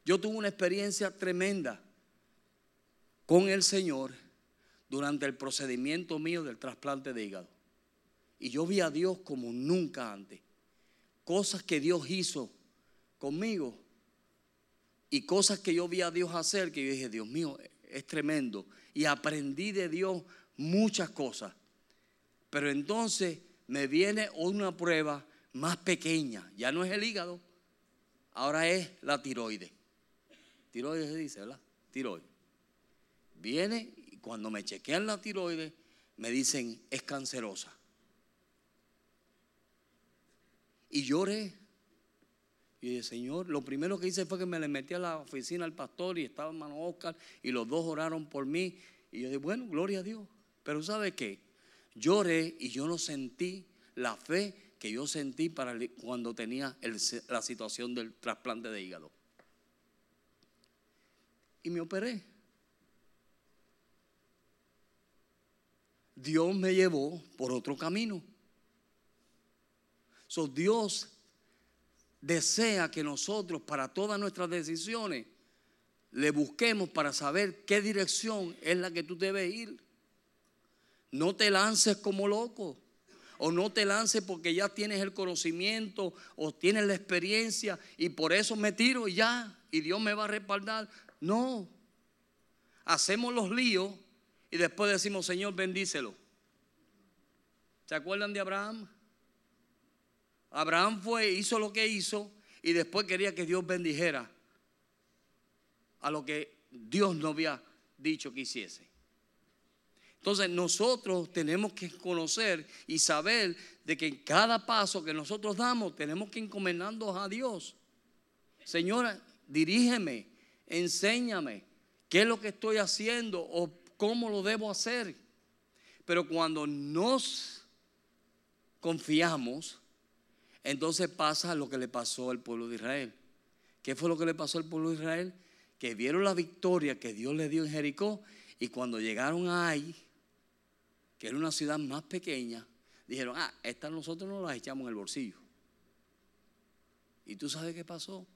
Yo tuve una experiencia tremenda con el Señor durante el procedimiento mío del trasplante de hígado. Y yo vi a Dios como nunca antes. Cosas que Dios hizo conmigo y cosas que yo vi a Dios hacer que yo dije, Dios mío, es tremendo. Y aprendí de Dios muchas cosas. Pero entonces me viene una prueba más pequeña. Ya no es el hígado, ahora es la tiroide. Tiroide se dice, ¿verdad? Tiroide. Viene cuando me chequean la tiroide, me dicen, es cancerosa. Y lloré. Y dije, Señor, lo primero que hice fue que me le metí a la oficina al pastor y estaba hermano Oscar y los dos oraron por mí. Y yo dije, bueno, gloria a Dios. Pero ¿sabe qué? Lloré y yo no sentí la fe que yo sentí para cuando tenía la situación del trasplante de hígado. Y me operé. Dios me llevó por otro camino. So, Dios desea que nosotros para todas nuestras decisiones le busquemos para saber qué dirección es la que tú debes ir. No te lances como loco. O no te lances porque ya tienes el conocimiento o tienes la experiencia y por eso me tiro y ya. Y Dios me va a respaldar. No. Hacemos los líos y después decimos, Señor, bendícelo. ¿Se acuerdan de Abraham? Abraham fue, hizo lo que hizo y después quería que Dios bendijera a lo que Dios no había dicho que hiciese. Entonces nosotros tenemos que conocer y saber de que en cada paso que nosotros damos tenemos que encomendarnos a Dios. Señora, dirígeme, enséñame qué es lo que estoy haciendo o cómo lo debo hacer. Pero cuando nos confiamos, entonces pasa lo que le pasó al pueblo de Israel. ¿Qué fue lo que le pasó al pueblo de Israel? que vieron la victoria que Dios le dio en Jericó y cuando llegaron ahí, que era una ciudad más pequeña, dijeron, ah, esta nosotros no las echamos en el bolsillo. Y tú sabes qué pasó?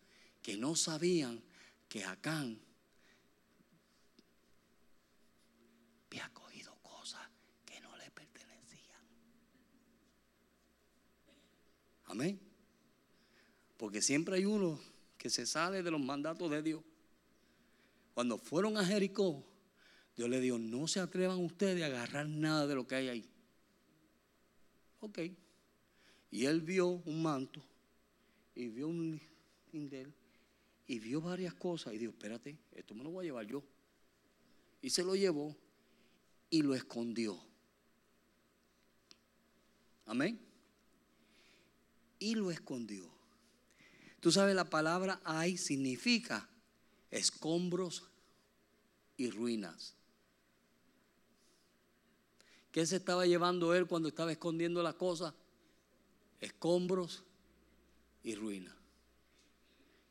Que no sabían que Acán había cogido cosas que no le pertenecían. Amén. Porque siempre hay uno que se sale de los mandatos de Dios. Cuando fueron a Jericó, Dios le dijo, no se atrevan ustedes a agarrar nada de lo que hay ahí. Ok. Y él vio un manto y vio un lindel y vio varias cosas y dijo, espérate, esto me lo voy a llevar yo. Y se lo llevó y lo escondió. Amén. Y lo escondió. Tú sabes, la palabra hay significa escombros y ruinas. ¿Qué se estaba llevando él cuando estaba escondiendo las cosas? Escombros y ruinas.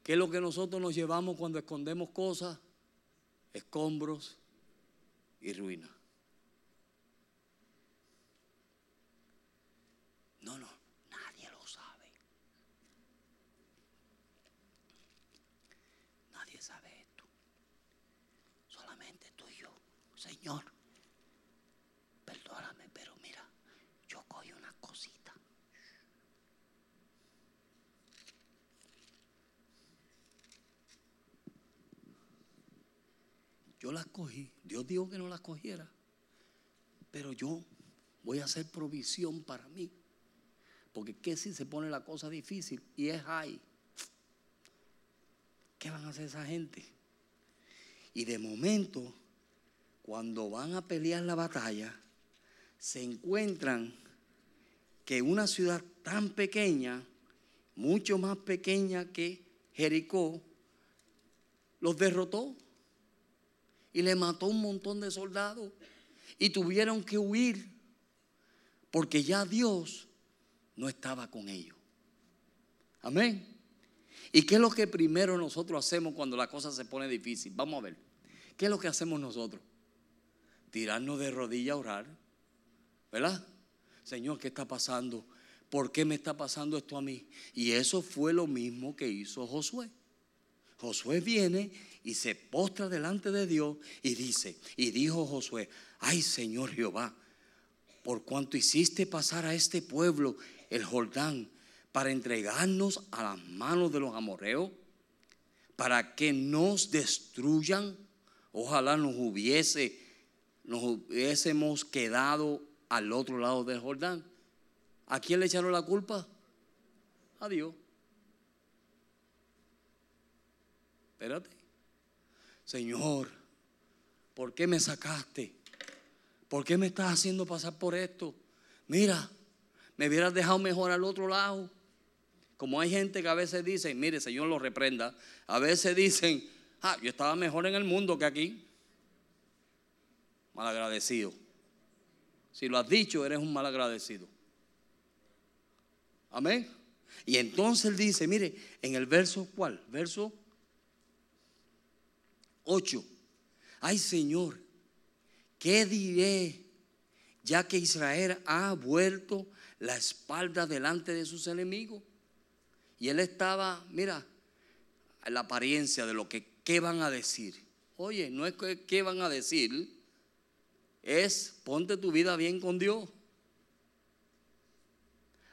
¿Qué es lo que nosotros nos llevamos cuando escondemos cosas? Escombros y ruinas. No, no. Señor, perdóname, pero mira, yo cogí una cosita. Yo las cogí, Dios dijo que no las cogiera, pero yo voy a hacer provisión para mí. Porque qué si se pone la cosa difícil y es ahí. ¿Qué van a hacer esa gente? Y de momento cuando van a pelear la batalla, se encuentran que una ciudad tan pequeña, mucho más pequeña que Jericó, los derrotó y le mató un montón de soldados y tuvieron que huir porque ya Dios no estaba con ellos. Amén. ¿Y qué es lo que primero nosotros hacemos cuando la cosa se pone difícil? Vamos a ver. ¿Qué es lo que hacemos nosotros? Tirarnos de rodillas a orar, ¿verdad? Señor, ¿qué está pasando? ¿Por qué me está pasando esto a mí? Y eso fue lo mismo que hizo Josué. Josué viene y se postra delante de Dios y dice, y dijo Josué, ay Señor Jehová, por cuanto hiciste pasar a este pueblo el Jordán para entregarnos a las manos de los amorreos, para que nos destruyan, ojalá nos hubiese nos hubiésemos quedado al otro lado del Jordán. ¿A quién le echaron la culpa? A Dios. Espérate. Señor, ¿por qué me sacaste? ¿Por qué me estás haciendo pasar por esto? Mira, me hubieras dejado mejor al otro lado. Como hay gente que a veces dice, mire, Señor lo reprenda, a veces dicen, ah, yo estaba mejor en el mundo que aquí malagradecido. Si lo has dicho, eres un malagradecido. Amén. Y entonces él dice, mire, en el verso cuál? Verso 8. Ay Señor, ¿qué diré ya que Israel ha vuelto la espalda delante de sus enemigos? Y él estaba, mira, la apariencia de lo que, ¿qué van a decir? Oye, no es que, ¿qué van a decir? Es ponte tu vida bien con Dios.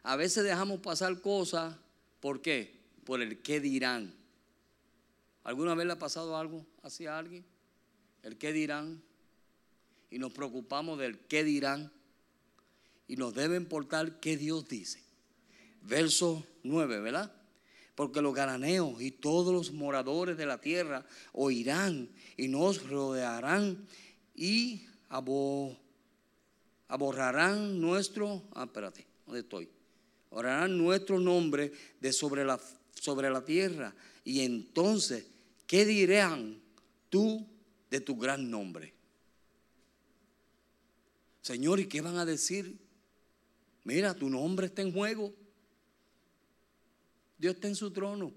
A veces dejamos pasar cosas, ¿por qué? Por el qué dirán. ¿Alguna vez le ha pasado algo así a alguien? El qué dirán. Y nos preocupamos del qué dirán. Y nos debe importar qué Dios dice. Verso 9, ¿verdad? Porque los garaneos y todos los moradores de la tierra oirán y nos rodearán y aborrarán nuestro. Ah, ¿dónde estoy? orarán nuestro nombre de sobre la, sobre la tierra. Y entonces, ¿qué dirán tú de tu gran nombre? Señor, ¿y qué van a decir? Mira, tu nombre está en juego. Dios está en su trono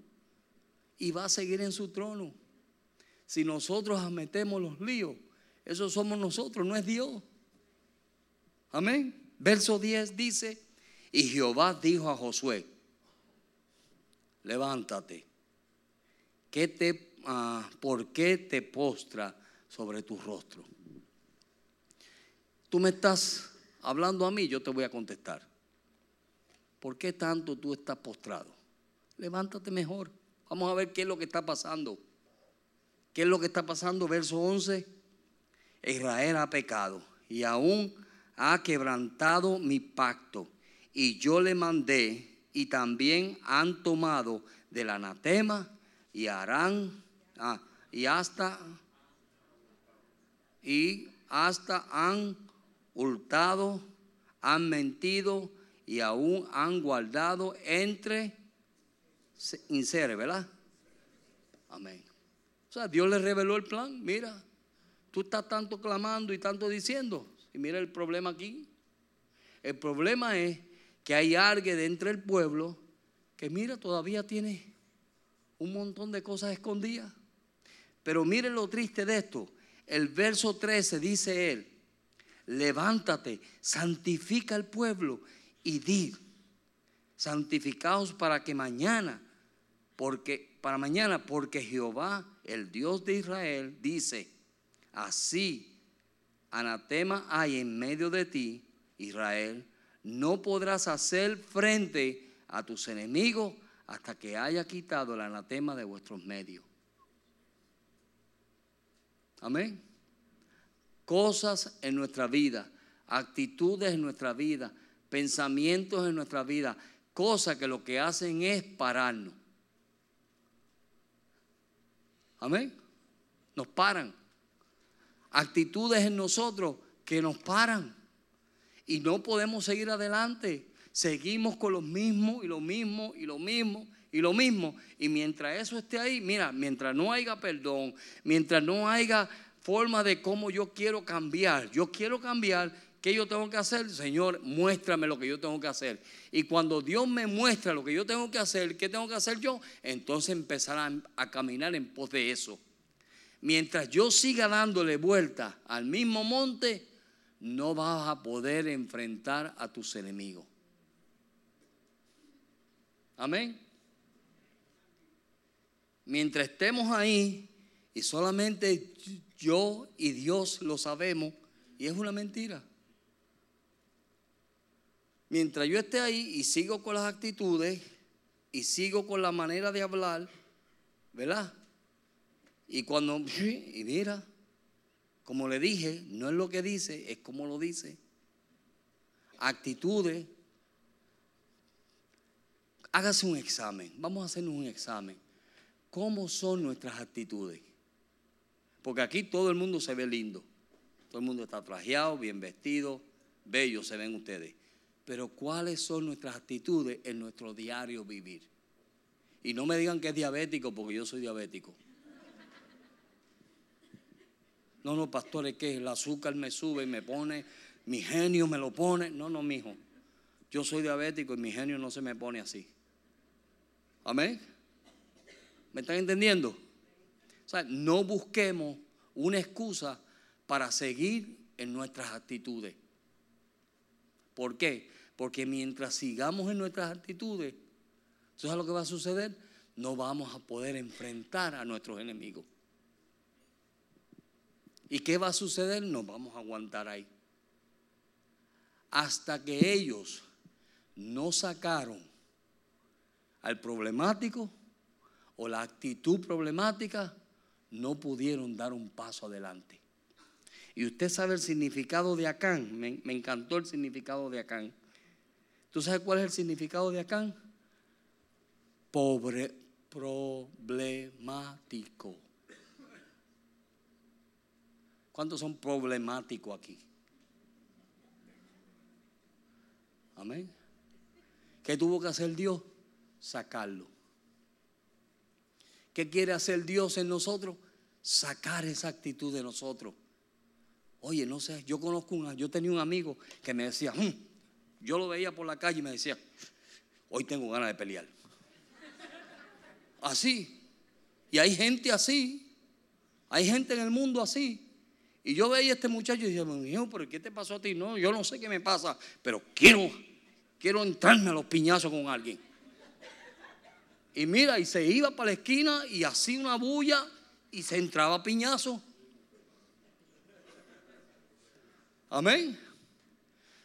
y va a seguir en su trono. Si nosotros metemos los líos, eso somos nosotros, no es Dios. Amén. Verso 10 dice, y Jehová dijo a Josué, levántate, ¿qué te, ah, ¿por qué te postra sobre tu rostro? Tú me estás hablando a mí, yo te voy a contestar. ¿Por qué tanto tú estás postrado? Levántate mejor. Vamos a ver qué es lo que está pasando. ¿Qué es lo que está pasando? Verso 11. Israel ha pecado y aún ha quebrantado mi pacto y yo le mandé y también han tomado del anatema y harán ah, y hasta y hasta han hurtado, han mentido y aún han guardado entre inseres, ¿verdad? Amén. O sea, Dios le reveló el plan. Mira, tú estás tanto clamando y tanto diciendo. Y mira el problema aquí. El problema es que hay alguien dentro del pueblo que mira, todavía tiene un montón de cosas escondidas. Pero miren lo triste de esto. El verso 13 dice él, levántate, santifica al pueblo y di, santificaos para que mañana, porque para mañana, porque Jehová, el Dios de Israel, dice, así anatema hay en medio de ti, Israel, no podrás hacer frente a tus enemigos hasta que haya quitado el anatema de vuestros medios. Amén. Cosas en nuestra vida, actitudes en nuestra vida, pensamientos en nuestra vida, cosas que lo que hacen es pararnos. Amén. Nos paran. Actitudes en nosotros que nos paran y no podemos seguir adelante. Seguimos con lo mismo y lo mismo y lo mismo y lo mismo. Y mientras eso esté ahí, mira, mientras no haya perdón, mientras no haya forma de cómo yo quiero cambiar, yo quiero cambiar, ¿qué yo tengo que hacer? Señor, muéstrame lo que yo tengo que hacer. Y cuando Dios me muestra lo que yo tengo que hacer, ¿qué tengo que hacer yo? Entonces empezar a caminar en pos de eso. Mientras yo siga dándole vuelta al mismo monte, no vas a poder enfrentar a tus enemigos. Amén. Mientras estemos ahí y solamente yo y Dios lo sabemos, y es una mentira. Mientras yo esté ahí y sigo con las actitudes y sigo con la manera de hablar, ¿verdad? Y cuando, y mira, como le dije, no es lo que dice, es como lo dice. Actitudes. Hágase un examen. Vamos a hacer un examen. ¿Cómo son nuestras actitudes? Porque aquí todo el mundo se ve lindo. Todo el mundo está trajeado, bien vestido, bello se ven ustedes. Pero ¿cuáles son nuestras actitudes en nuestro diario vivir? Y no me digan que es diabético, porque yo soy diabético. No, no, pastores, que el azúcar me sube y me pone, mi genio me lo pone. No, no, mijo. Yo soy diabético y mi genio no se me pone así. Amén. ¿Me están entendiendo? O sea, no busquemos una excusa para seguir en nuestras actitudes. ¿Por qué? Porque mientras sigamos en nuestras actitudes, ¿sabes lo que va a suceder? No vamos a poder enfrentar a nuestros enemigos. ¿Y qué va a suceder? Nos vamos a aguantar ahí. Hasta que ellos no sacaron al problemático o la actitud problemática, no pudieron dar un paso adelante. Y usted sabe el significado de Acán. Me, me, encantó el significado de Acán. ¿Tú sabes cuál es el significado de Acán? Pobre, problemático. ¿Cuántos son problemáticos aquí? Amén. ¿Qué tuvo que hacer Dios? Sacarlo. ¿Qué quiere hacer Dios en nosotros? Sacar esa actitud de nosotros. Oye, no sé, yo conozco una, yo tenía un amigo que me decía, hmm", yo lo veía por la calle y me decía, hoy tengo ganas de pelear. Así. Y hay gente así. Hay gente en el mundo así. Y yo veía a este muchacho y decía, hijo, pero ¿qué te pasó a ti? No, yo no sé qué me pasa, pero quiero, quiero entrarme a los piñazos con alguien. Y mira, y se iba para la esquina y hacía una bulla y se entraba a piñazo. Amén.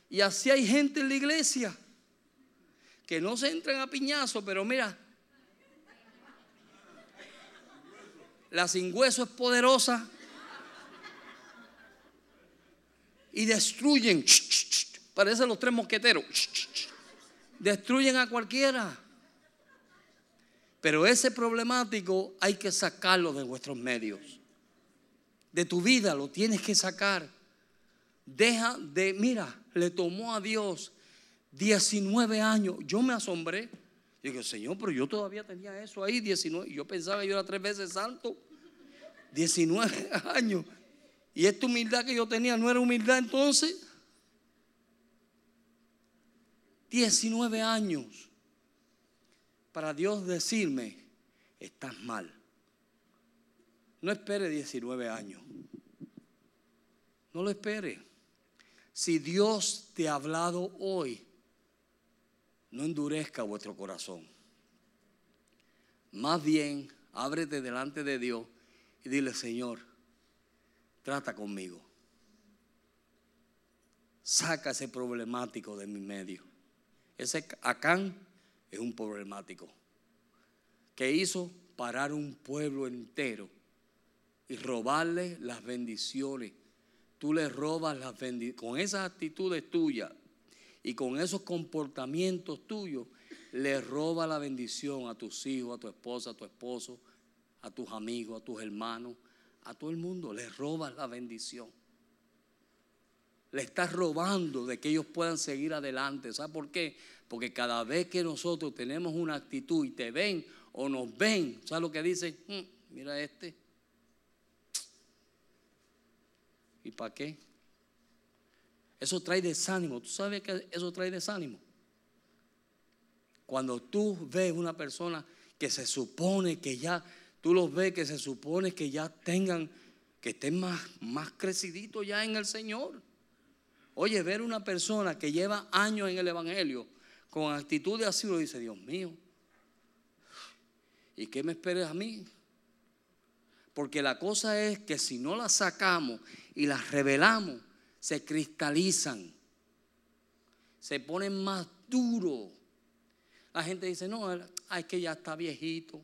Y así hay gente en la iglesia que no se entran a piñazo, pero mira, la sin hueso es poderosa y destruyen. Parecen los tres mosqueteros. Destruyen a cualquiera. Pero ese problemático hay que sacarlo de vuestros medios. De tu vida lo tienes que sacar. Deja de, mira, le tomó a Dios 19 años. Yo me asombré. Digo, Señor, pero yo todavía tenía eso ahí, 19. Yo pensaba que yo era tres veces santo. 19 años. Y esta humildad que yo tenía no era humildad entonces. 19 años para Dios decirme, estás mal. No espere 19 años. No lo espere. Si Dios te ha hablado hoy, no endurezca vuestro corazón. Más bien, ábrete delante de Dios y dile, Señor, trata conmigo. Saca ese problemático de mi medio. Ese Acán es un problemático que hizo parar un pueblo entero y robarle las bendiciones. Tú le robas las bendiciones. Con esas actitudes tuyas y con esos comportamientos tuyos, le roba la bendición a tus hijos, a tu esposa, a tu esposo, a tus amigos, a tus hermanos, a todo el mundo, les robas la bendición. Le estás robando de que ellos puedan seguir adelante. ¿Sabes por qué? Porque cada vez que nosotros tenemos una actitud y te ven o nos ven, ¿sabes lo que dicen? Mm, mira este. ¿Y para qué? Eso trae desánimo. ¿Tú sabes que eso trae desánimo? Cuando tú ves una persona que se supone que ya tú los ves que se supone que ya tengan, que estén más, más creciditos ya en el Señor. Oye, ver una persona que lleva años en el Evangelio con actitud de así, lo dice, Dios mío, ¿y qué me esperes a mí? Porque la cosa es que si no las sacamos y las revelamos, se cristalizan, se ponen más duros. La gente dice, no, es que ya está viejito.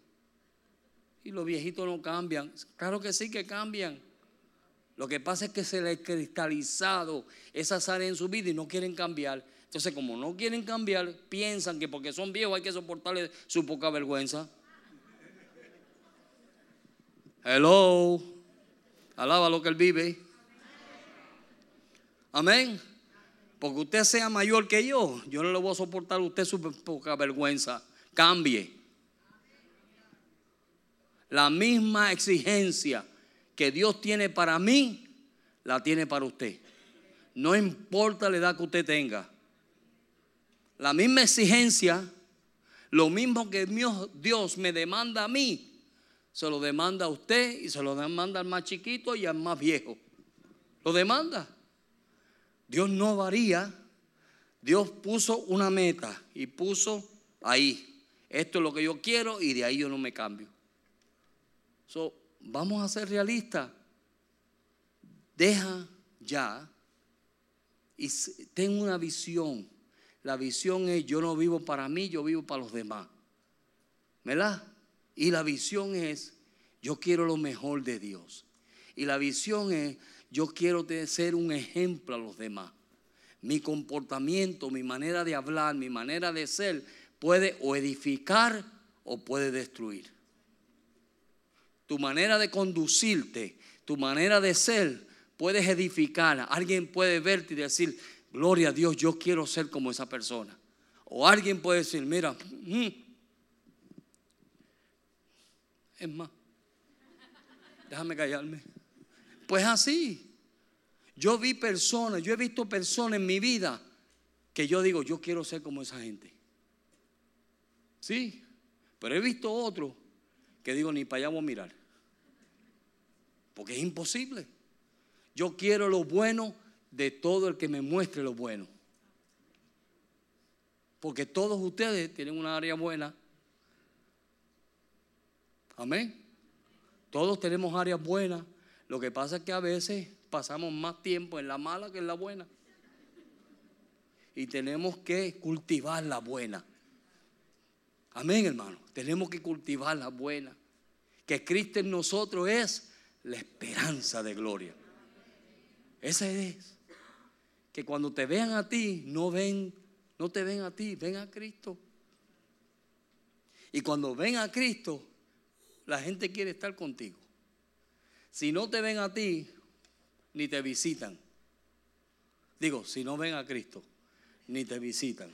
Y los viejitos no cambian. Claro que sí que cambian. Lo que pasa es que se les ha cristalizado esas áreas en su vida y no quieren cambiar. Entonces, como no quieren cambiar, piensan que porque son viejos hay que soportarle su poca vergüenza. Hello. Alaba lo que él vive. Amén. Porque usted sea mayor que yo, yo no le voy a soportar a usted su poca vergüenza. Cambie la misma exigencia que Dios tiene para mí, la tiene para usted. No importa la edad que usted tenga. la misma exigencia, lo mismo que Dios me demanda a mí, se lo demanda a usted y se lo demanda al más chiquito y al más viejo. Lo demanda. Dios no varía. Dios puso una meta y puso ahí. Esto es lo que yo quiero y de ahí yo no me cambio. So, vamos a ser realistas. Deja ya y ten una visión. La visión es yo no vivo para mí, yo vivo para los demás. ¿Verdad? Y la visión es yo quiero lo mejor de Dios. Y la visión es yo quiero ser un ejemplo a los demás. Mi comportamiento, mi manera de hablar, mi manera de ser puede o edificar o puede destruir. Tu manera de conducirte, tu manera de ser, puedes edificar. Alguien puede verte y decir, gloria a Dios, yo quiero ser como esa persona. O alguien puede decir, mira, mm, es más, déjame callarme. Pues así. Yo vi personas, yo he visto personas en mi vida que yo digo, yo quiero ser como esa gente. Sí, pero he visto otros que digo, ni para allá voy a mirar. Porque es imposible. Yo quiero lo bueno de todo el que me muestre lo bueno. Porque todos ustedes tienen una área buena. Amén. Todos tenemos áreas buenas. Lo que pasa es que a veces pasamos más tiempo en la mala que en la buena. Y tenemos que cultivar la buena. Amén, hermano. Tenemos que cultivar la buena. Que Cristo en nosotros es la esperanza de gloria. Esa es. Que cuando te vean a ti, no ven, no te ven a ti, ven a Cristo. Y cuando ven a Cristo, la gente quiere estar contigo. Si no te ven a ti, ni te visitan. Digo, si no ven a Cristo, ni te visitan.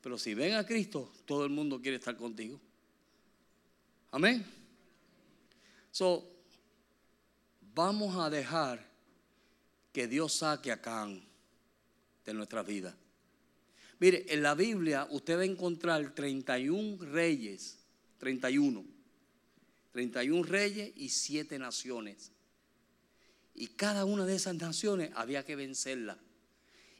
Pero si ven a Cristo, todo el mundo quiere estar contigo. Amén. So, vamos a dejar que Dios saque a Can de nuestra vida. Mire, en la Biblia usted va a encontrar 31 reyes, 31, 31 reyes y 7 naciones. Y cada una de esas naciones había que vencerla.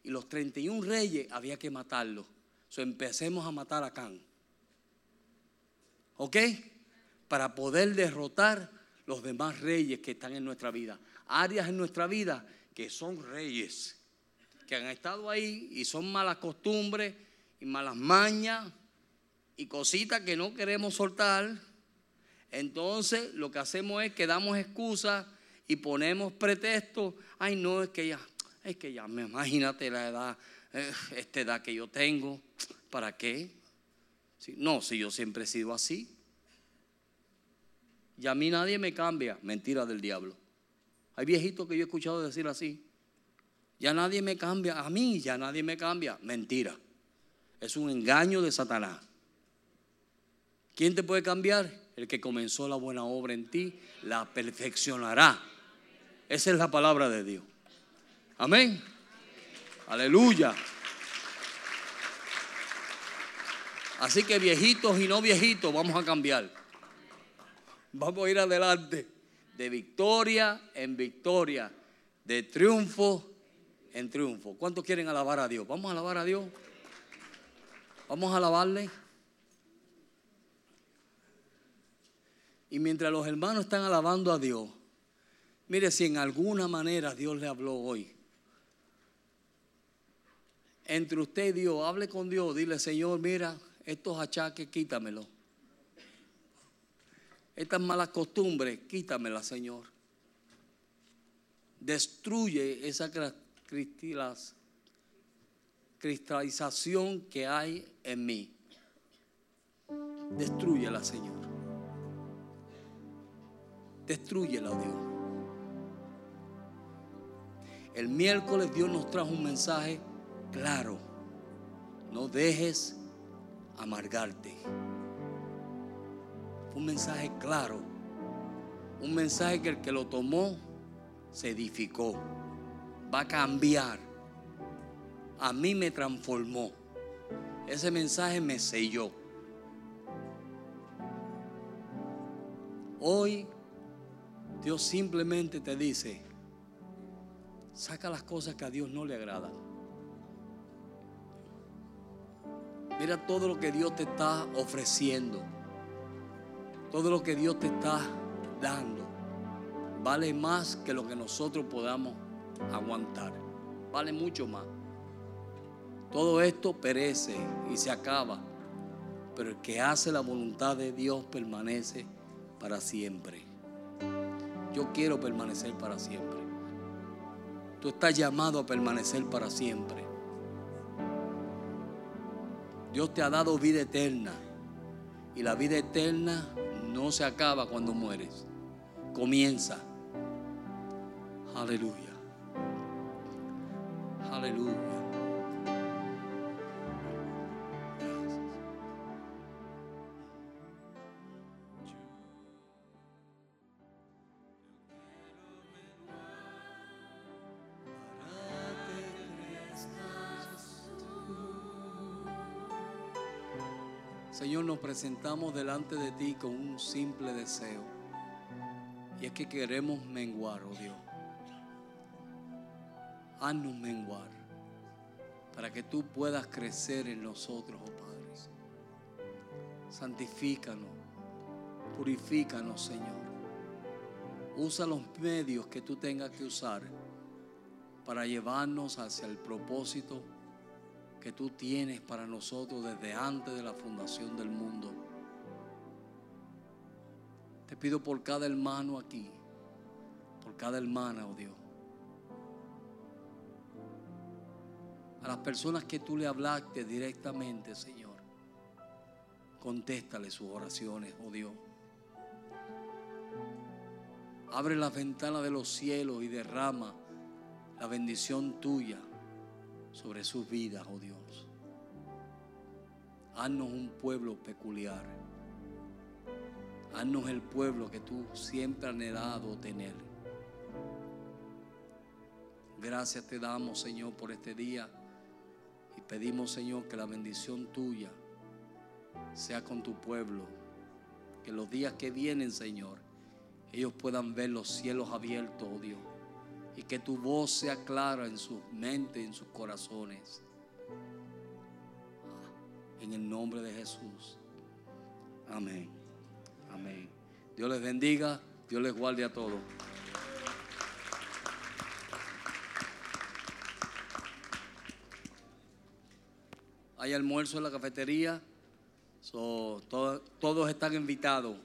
Y los 31 reyes había que matarlos. So, empecemos a matar a Can. ¿Ok? Para poder derrotar los demás reyes que están en nuestra vida. Áreas en nuestra vida que son reyes, que han estado ahí y son malas costumbres y malas mañas y cositas que no queremos soltar. Entonces lo que hacemos es que damos excusas y ponemos pretextos, ay no, es que ya, es que ya, imagínate la edad, eh, esta edad que yo tengo, ¿para qué? no, si yo siempre he sido así. Y a mí nadie me cambia, mentira del diablo. Hay viejitos que yo he escuchado decir así. Ya nadie me cambia, a mí ya nadie me cambia, mentira. Es un engaño de Satanás. ¿Quién te puede cambiar? El que comenzó la buena obra en ti, la perfeccionará esa es la palabra de Dios. Amén. Aleluya. Así que viejitos y no viejitos, vamos a cambiar. Vamos a ir adelante. De victoria en victoria. De triunfo en triunfo. ¿Cuántos quieren alabar a Dios? Vamos a alabar a Dios. Vamos a alabarle. Y mientras los hermanos están alabando a Dios, Mire, si en alguna manera Dios le habló hoy, entre usted y Dios, hable con Dios, dile, Señor, mira, estos achaques, quítamelo. Estas malas costumbres, quítamelas, Señor. Destruye esa cristalización que hay en mí. Destruyela, Señor. Destruyela, Dios. El miércoles Dios nos trajo un mensaje claro. No dejes amargarte. Un mensaje claro. Un mensaje que el que lo tomó se edificó. Va a cambiar. A mí me transformó. Ese mensaje me selló. Hoy Dios simplemente te dice, saca las cosas que a Dios no le agradan. Mira todo lo que Dios te está ofreciendo. Todo lo que Dios te está dando. Vale más que lo que nosotros podamos aguantar. Vale mucho más. Todo esto perece y se acaba. Pero el que hace la voluntad de Dios permanece para siempre. Yo quiero permanecer para siempre. Tú estás llamado a permanecer para siempre. Dios te ha dado vida eterna. Y la vida eterna no se acaba cuando mueres. Comienza. Aleluya. Aleluya. Presentamos delante de ti con un simple deseo. Y es que queremos menguar, oh Dios. Haznos menguar para que tú puedas crecer en nosotros, oh Padre. Santifícanos, purifícanos, Señor. Usa los medios que tú tengas que usar para llevarnos hacia el propósito que tú tienes para nosotros desde antes de la fundación del mundo. Te pido por cada hermano aquí, por cada hermana, oh Dios. A las personas que tú le hablaste directamente, Señor, contéstale sus oraciones, oh Dios. Abre las ventanas de los cielos y derrama la bendición tuya sobre sus vidas, oh Dios. Haznos un pueblo peculiar. Haznos el pueblo que tú siempre has anhelado tener. Gracias te damos, Señor, por este día. Y pedimos, Señor, que la bendición tuya sea con tu pueblo. Que los días que vienen, Señor, ellos puedan ver los cielos abiertos, oh Dios y que tu voz sea clara en sus mentes, en sus corazones. En el nombre de Jesús. Amén. Amén. Dios les bendiga, Dios les guarde a todos. Hay almuerzo en la cafetería, todos están invitados.